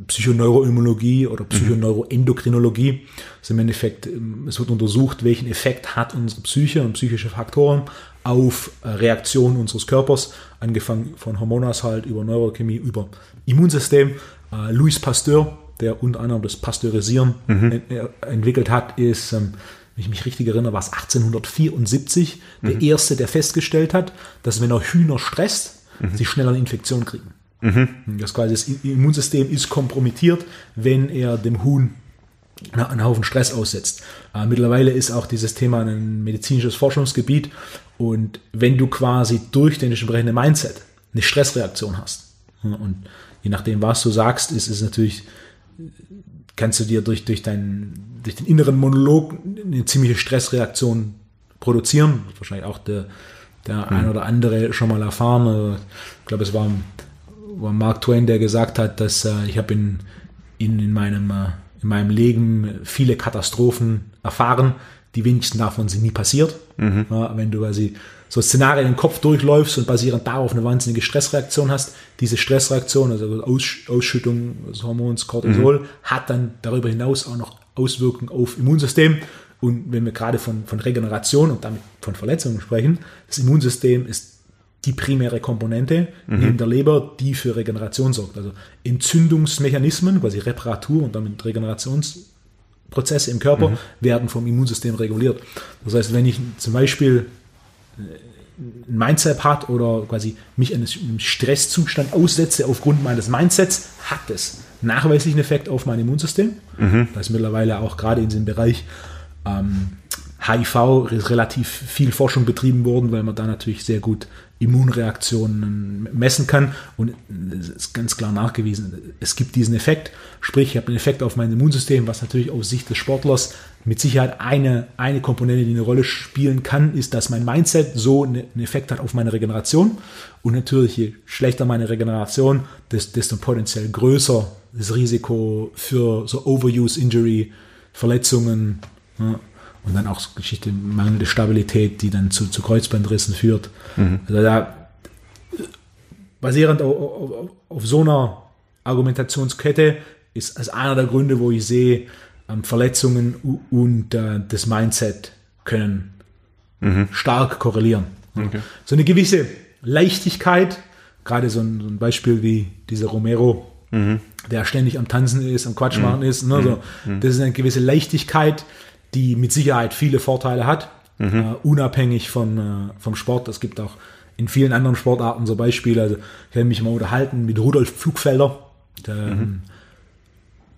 Psychoneuroimmunologie oder mhm. Psychoneuroendokrinologie. Also im Endeffekt, ähm, es wird untersucht, welchen Effekt hat unsere Psyche und psychische Faktoren auf äh, Reaktionen unseres Körpers, angefangen von Hormonaushalt über Neurochemie, über Immunsystem. Äh, Louis Pasteur, der unter anderem das Pasteurisieren mhm. entwickelt hat, ist, ähm, wenn ich mich richtig erinnere, war es 1874 mhm. der erste, der festgestellt hat, dass wenn er Hühner stresst, mhm. sie schneller eine Infektion kriegen. Mhm. Das quasi das Immunsystem ist kompromittiert, wenn er dem Huhn einen Haufen Stress aussetzt. Äh, mittlerweile ist auch dieses Thema ein medizinisches Forschungsgebiet und wenn du quasi durch den entsprechenden Mindset eine Stressreaktion hast und je nachdem, was du sagst, ist es natürlich, kannst du dir durch, durch, dein, durch den inneren Monolog eine ziemliche Stressreaktion produzieren. Wahrscheinlich auch der, der mhm. ein oder andere schon mal erfahren. Ich glaube, es war, war Mark Twain, der gesagt hat, dass äh, ich habe in, in, in, meinem, äh, in meinem Leben viele Katastrophen erfahren die wenigsten davon sind nie passiert. Mhm. Ja, wenn du quasi so Szenarien im Kopf durchläufst und basierend darauf eine wahnsinnige Stressreaktion hast. Diese Stressreaktion, also Aus, Ausschüttung des Hormons Cortisol, mhm. hat dann darüber hinaus auch noch Auswirkungen auf Immunsystem. Und wenn wir gerade von, von Regeneration und damit von Verletzungen sprechen, das Immunsystem ist die primäre Komponente mhm. neben der Leber, die für Regeneration sorgt. Also Entzündungsmechanismen, quasi Reparatur und damit Regenerationsprozesse im Körper mhm. werden vom Immunsystem reguliert. Das heißt, wenn ich zum Beispiel ein Mindset hat oder quasi mich einem Stresszustand aussetze aufgrund meines Mindsets, hat es nachweislich einen Effekt auf mein Immunsystem. Mhm. Da ist mittlerweile auch gerade in diesem Bereich ähm, HIV relativ viel Forschung betrieben worden, weil man da natürlich sehr gut Immunreaktionen messen kann. Und es ist ganz klar nachgewiesen, es gibt diesen Effekt. Sprich, ich habe einen Effekt auf mein Immunsystem, was natürlich aus Sicht des Sportlers mit Sicherheit eine, eine Komponente, die eine Rolle spielen kann, ist, dass mein Mindset so einen Effekt hat auf meine Regeneration. Und natürlich, je schlechter meine Regeneration, desto potenziell größer das Risiko für so Overuse, Injury, Verletzungen. Ja und dann auch Geschichte mangelnde Stabilität, die dann zu, zu Kreuzbandrissen führt. Mhm. Also da, basierend auf, auf, auf, so einer Argumentationskette ist als einer der Gründe, wo ich sehe, ähm, Verletzungen und äh, das Mindset können mhm. stark korrelieren. Okay. So eine gewisse Leichtigkeit, gerade so ein, so ein Beispiel wie dieser Romero, mhm. der ständig am Tanzen ist, am Quatsch machen ist. Ne, so, mhm. Mhm. das ist eine gewisse Leichtigkeit, die mit Sicherheit viele Vorteile hat, mhm. äh, unabhängig von, äh, vom Sport. Es gibt auch in vielen anderen Sportarten so Beispiele. Also ich habe mich mal unterhalten mit Rudolf Pflugfelder, der mhm. Ähm,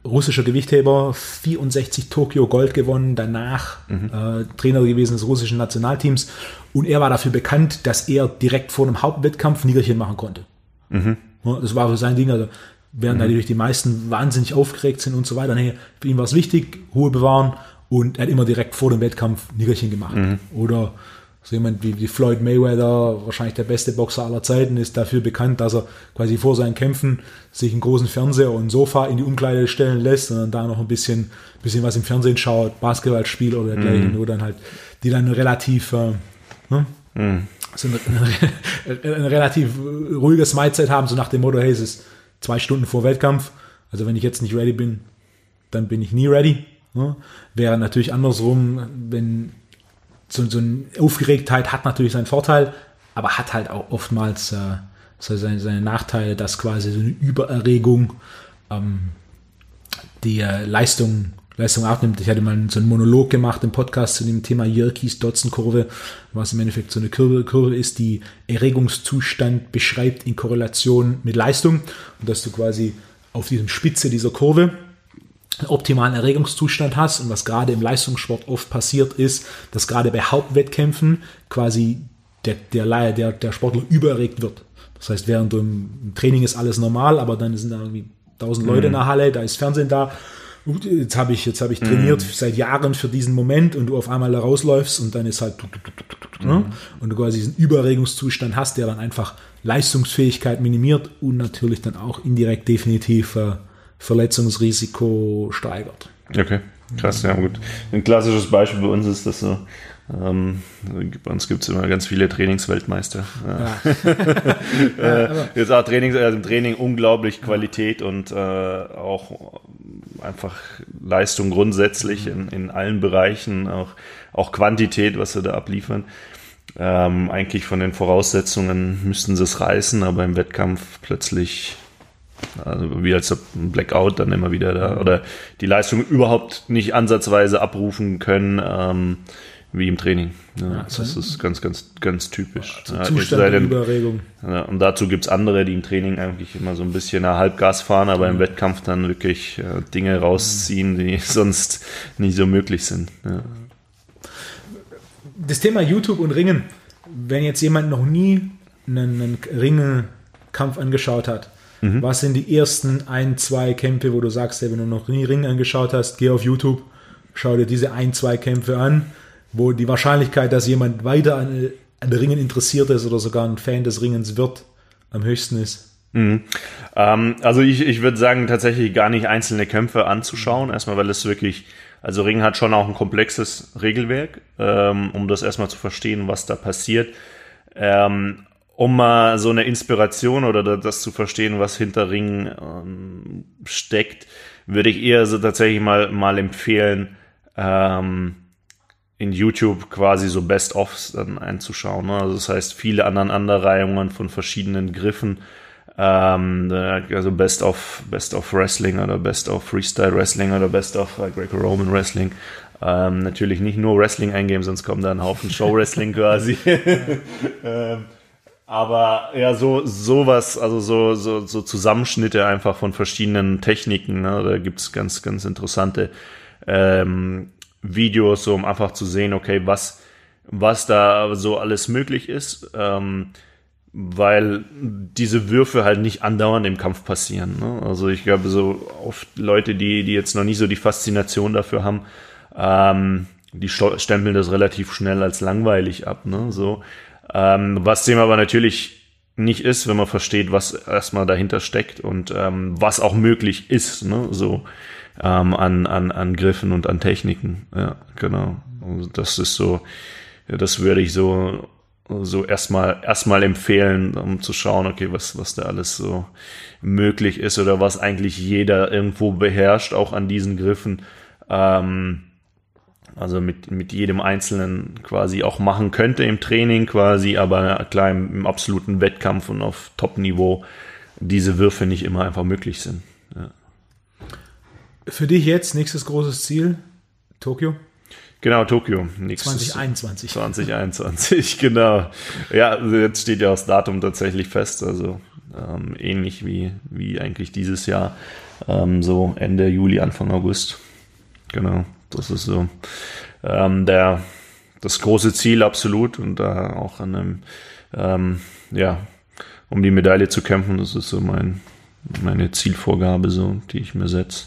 russischer Gewichtheber, 64 Tokio Gold gewonnen, danach mhm. äh, Trainer gewesen des russischen Nationalteams. Und er war dafür bekannt, dass er direkt vor einem Hauptwettkampf Nickerchen machen konnte. Mhm. Das war so sein Ding. Also während mhm. natürlich die meisten wahnsinnig aufgeregt sind und so weiter. Nee, für ihn war es wichtig, Ruhe bewahren und er hat immer direkt vor dem Wettkampf Nickerchen gemacht. Mhm. Oder so jemand wie, wie, Floyd Mayweather, wahrscheinlich der beste Boxer aller Zeiten, ist dafür bekannt, dass er quasi vor seinen Kämpfen sich einen großen Fernseher und ein Sofa in die Umkleide stellen lässt und dann da noch ein bisschen, bisschen was im Fernsehen schaut, Basketballspiel oder dergleichen, mhm. wo dann halt, die dann relativ, äh, ne? mhm. so ein, ein, ein, relativ ruhiges Mindset haben, so nach dem Motto, hey, es ist zwei Stunden vor Wettkampf, also wenn ich jetzt nicht ready bin, dann bin ich nie ready. Ne? Wäre natürlich andersrum, wenn so, so eine Aufgeregtheit hat natürlich seinen Vorteil, aber hat halt auch oftmals äh, seine, seine, Nachteile, dass quasi so eine Übererregung ähm, die äh, Leistung, Leistung abnimmt. Ich hatte mal so einen Monolog gemacht im Podcast zu dem Thema Yerkes Dotson-Kurve, was im Endeffekt so eine Kurve, Kurve ist, die Erregungszustand beschreibt in Korrelation mit Leistung und dass du quasi auf diesem Spitze dieser Kurve optimalen Erregungszustand hast und was gerade im Leistungssport oft passiert ist, dass gerade bei Hauptwettkämpfen quasi der, der, der, der Sportler übererregt wird. Das heißt, während du im Training ist alles normal, aber dann sind da irgendwie tausend Leute mhm. in der Halle, da ist Fernsehen da. Jetzt habe ich, jetzt habe ich trainiert mhm. seit Jahren für diesen Moment und du auf einmal da rausläufst und dann ist halt ne? mhm. und du quasi diesen Übererregungszustand hast, der dann einfach Leistungsfähigkeit minimiert und natürlich dann auch indirekt definitiv äh, Verletzungsrisiko steigert. Okay, krass, ja gut. Ein klassisches Beispiel bei uns ist das so. Ähm, bei uns gibt es immer ganz viele Trainingsweltmeister. Ja. äh, jetzt auch Trainings, also im Training unglaublich Qualität und äh, auch einfach Leistung grundsätzlich in, in allen Bereichen, auch, auch Quantität, was sie da abliefern. Ähm, eigentlich von den Voraussetzungen müssten sie es reißen, aber im Wettkampf plötzlich also wie als Blackout dann immer wieder da oder die Leistung überhaupt nicht ansatzweise abrufen können ähm, wie im Training. Ja, ja, das ist ganz, ganz, ganz typisch. Ja, Zustand der Überregung. Ja, und dazu gibt es andere, die im Training eigentlich immer so ein bisschen nach Halbgas fahren, aber im Wettkampf dann wirklich äh, Dinge rausziehen, die sonst nicht so möglich sind. Das Thema YouTube und Ringen, wenn jetzt jemand noch nie einen, einen Ringenkampf angeschaut hat, Mhm. Was sind die ersten ein, zwei Kämpfe, wo du sagst, wenn du noch nie Ring angeschaut hast, geh auf YouTube, schau dir diese ein, zwei Kämpfe an, wo die Wahrscheinlichkeit, dass jemand weiter an, an Ringen interessiert ist oder sogar ein Fan des Ringens wird, am höchsten ist? Mhm. Ähm, also ich, ich würde sagen, tatsächlich gar nicht einzelne Kämpfe anzuschauen. Erstmal, weil es wirklich, also Ring hat schon auch ein komplexes Regelwerk, ähm, um das erstmal zu verstehen, was da passiert. Ähm, um mal so eine Inspiration oder das zu verstehen, was hinter Ringen ähm, steckt, würde ich eher so tatsächlich mal, mal empfehlen, ähm, in YouTube quasi so Best-ofs dann einzuschauen. Ne? Also das heißt, viele Aneinanderreihungen von verschiedenen Griffen. Ähm, also Best of Best of Wrestling oder Best of Freestyle Wrestling oder Best of uh, Greco-Roman Wrestling. Ähm, natürlich nicht nur Wrestling eingeben, sonst kommt da ein Haufen Show-Wrestling quasi. ähm, aber ja, so sowas, also so, so, so Zusammenschnitte einfach von verschiedenen Techniken. Ne? Da gibt's ganz, ganz interessante ähm, Videos, so um einfach zu sehen, okay, was, was da so alles möglich ist. Ähm, weil diese Würfe halt nicht andauernd im Kampf passieren. Ne? Also ich glaube, so oft Leute, die, die jetzt noch nicht so die Faszination dafür haben, ähm, die stempeln das relativ schnell als langweilig ab. Ne? So, ähm, was dem aber natürlich nicht ist, wenn man versteht, was erstmal dahinter steckt und ähm, was auch möglich ist, ne? so ähm, an, an, an Griffen und an Techniken. Ja, genau. Also das ist so, ja, das würde ich so, so erstmal, erstmal empfehlen, um zu schauen, okay, was, was da alles so möglich ist oder was eigentlich jeder irgendwo beherrscht, auch an diesen Griffen. Ähm, also mit, mit jedem Einzelnen quasi auch machen könnte im Training quasi, aber klar im, im absoluten Wettkampf und auf Top-Niveau diese Würfe nicht immer einfach möglich sind. Ja. Für dich jetzt nächstes großes Ziel, Tokio? Genau, Tokio. Nächstes 2021. 2021, genau. Ja, also jetzt steht ja das Datum tatsächlich fest, also ähm, ähnlich wie, wie eigentlich dieses Jahr, ähm, so Ende Juli, Anfang August. Genau. Das ist so ähm, der, das große Ziel absolut und da auch an einem, ähm, ja, um die Medaille zu kämpfen, das ist so mein, meine Zielvorgabe, so, die ich mir setze.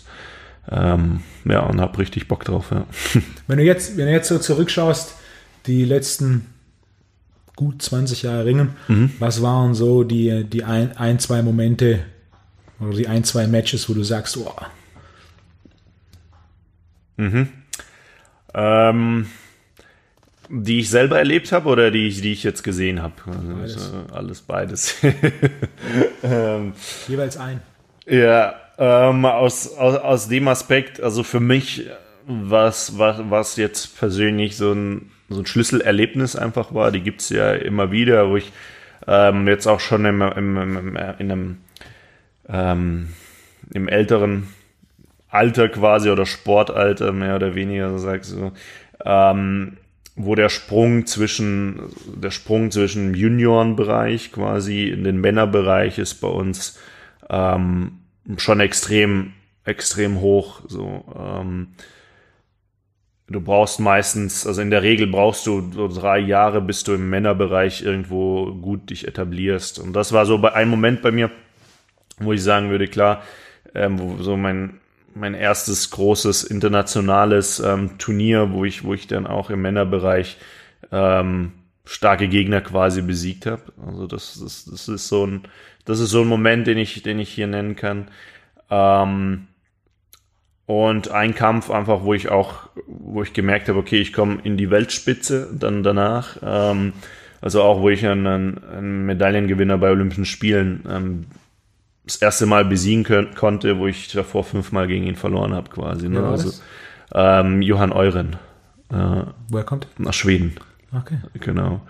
Ähm, ja, und habe richtig Bock drauf, ja. Wenn du jetzt, wenn du jetzt so zurückschaust, die letzten gut 20 Jahre Ringen, mhm. was waren so die, die ein, ein, zwei Momente oder die ein, zwei Matches, wo du sagst, oh, Mhm. Ähm, die ich selber erlebt habe oder die ich, die ich jetzt gesehen habe? Also, äh, alles beides. ähm, Jeweils ein. Ja, ähm, aus, aus, aus dem Aspekt, also für mich, was, was, was jetzt persönlich so ein, so ein Schlüsselerlebnis einfach war, die gibt es ja immer wieder, wo ich ähm, jetzt auch schon im, im, im, in einem ähm, im älteren Alter quasi oder Sportalter mehr oder weniger, so sagst du, ähm, wo der Sprung zwischen, der Sprung zwischen Juniorenbereich quasi in den Männerbereich ist bei uns ähm, schon extrem, extrem hoch. So, ähm, du brauchst meistens, also in der Regel brauchst du so drei Jahre, bis du im Männerbereich irgendwo gut dich etablierst. Und das war so bei einem Moment bei mir, wo ich sagen würde, klar, ähm, wo so mein mein erstes großes internationales ähm, Turnier, wo ich, wo ich dann auch im Männerbereich ähm, starke Gegner quasi besiegt habe. Also das, das, das ist so ein, das ist so ein Moment, den ich, den ich hier nennen kann. Ähm, und ein Kampf einfach, wo ich auch, wo ich gemerkt habe, okay, ich komme in die Weltspitze dann danach. Ähm, also auch, wo ich einen, einen Medaillengewinner bei Olympischen Spielen ähm, das erste Mal besiegen können, konnte, wo ich davor fünfmal gegen ihn verloren habe, quasi. Ne? Also, ähm, Johann Euren. Äh, Woher kommt? Nach Schweden. Okay. Genau.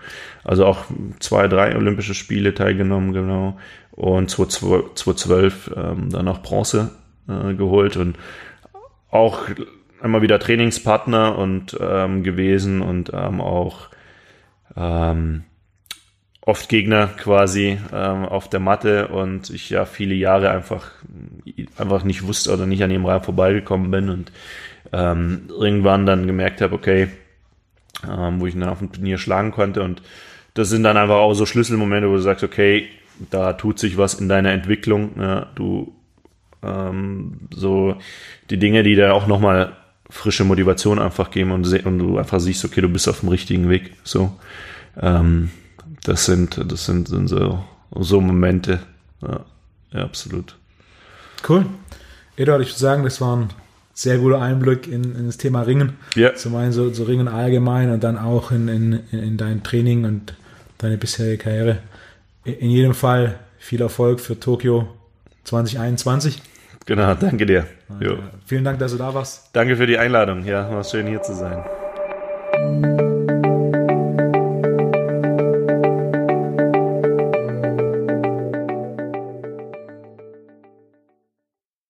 Also auch zwei, drei Olympische Spiele teilgenommen, genau. Und 2012 ähm, dann auch Bronze äh, geholt und auch immer wieder Trainingspartner und ähm, gewesen und ähm, auch ähm, oft Gegner quasi ähm, auf der Matte und ich ja viele Jahre einfach, einfach nicht wusste oder nicht an ihm rein vorbeigekommen bin und ähm, irgendwann dann gemerkt habe, okay, ähm, wo ich ihn dann auf dem Turnier schlagen konnte und das sind dann einfach auch so Schlüsselmomente, wo du sagst, okay, da tut sich was in deiner Entwicklung, ja, du ähm, so die Dinge, die da auch nochmal frische Motivation einfach geben und, und du einfach siehst, okay, du bist auf dem richtigen Weg, so. Ähm, das sind, das sind, sind so, so Momente. Ja, ja, absolut. Cool. Eduard, ich würde sagen, das war ein sehr guter Einblick in, in das Thema Ringen. Ja. Zum einen so, so Ringen allgemein und dann auch in, in, in dein Training und deine bisherige Karriere. In jedem Fall viel Erfolg für Tokio 2021. Genau, danke dir. Jo. Vielen Dank, dass du da warst. Danke für die Einladung. Ja, war schön hier zu sein.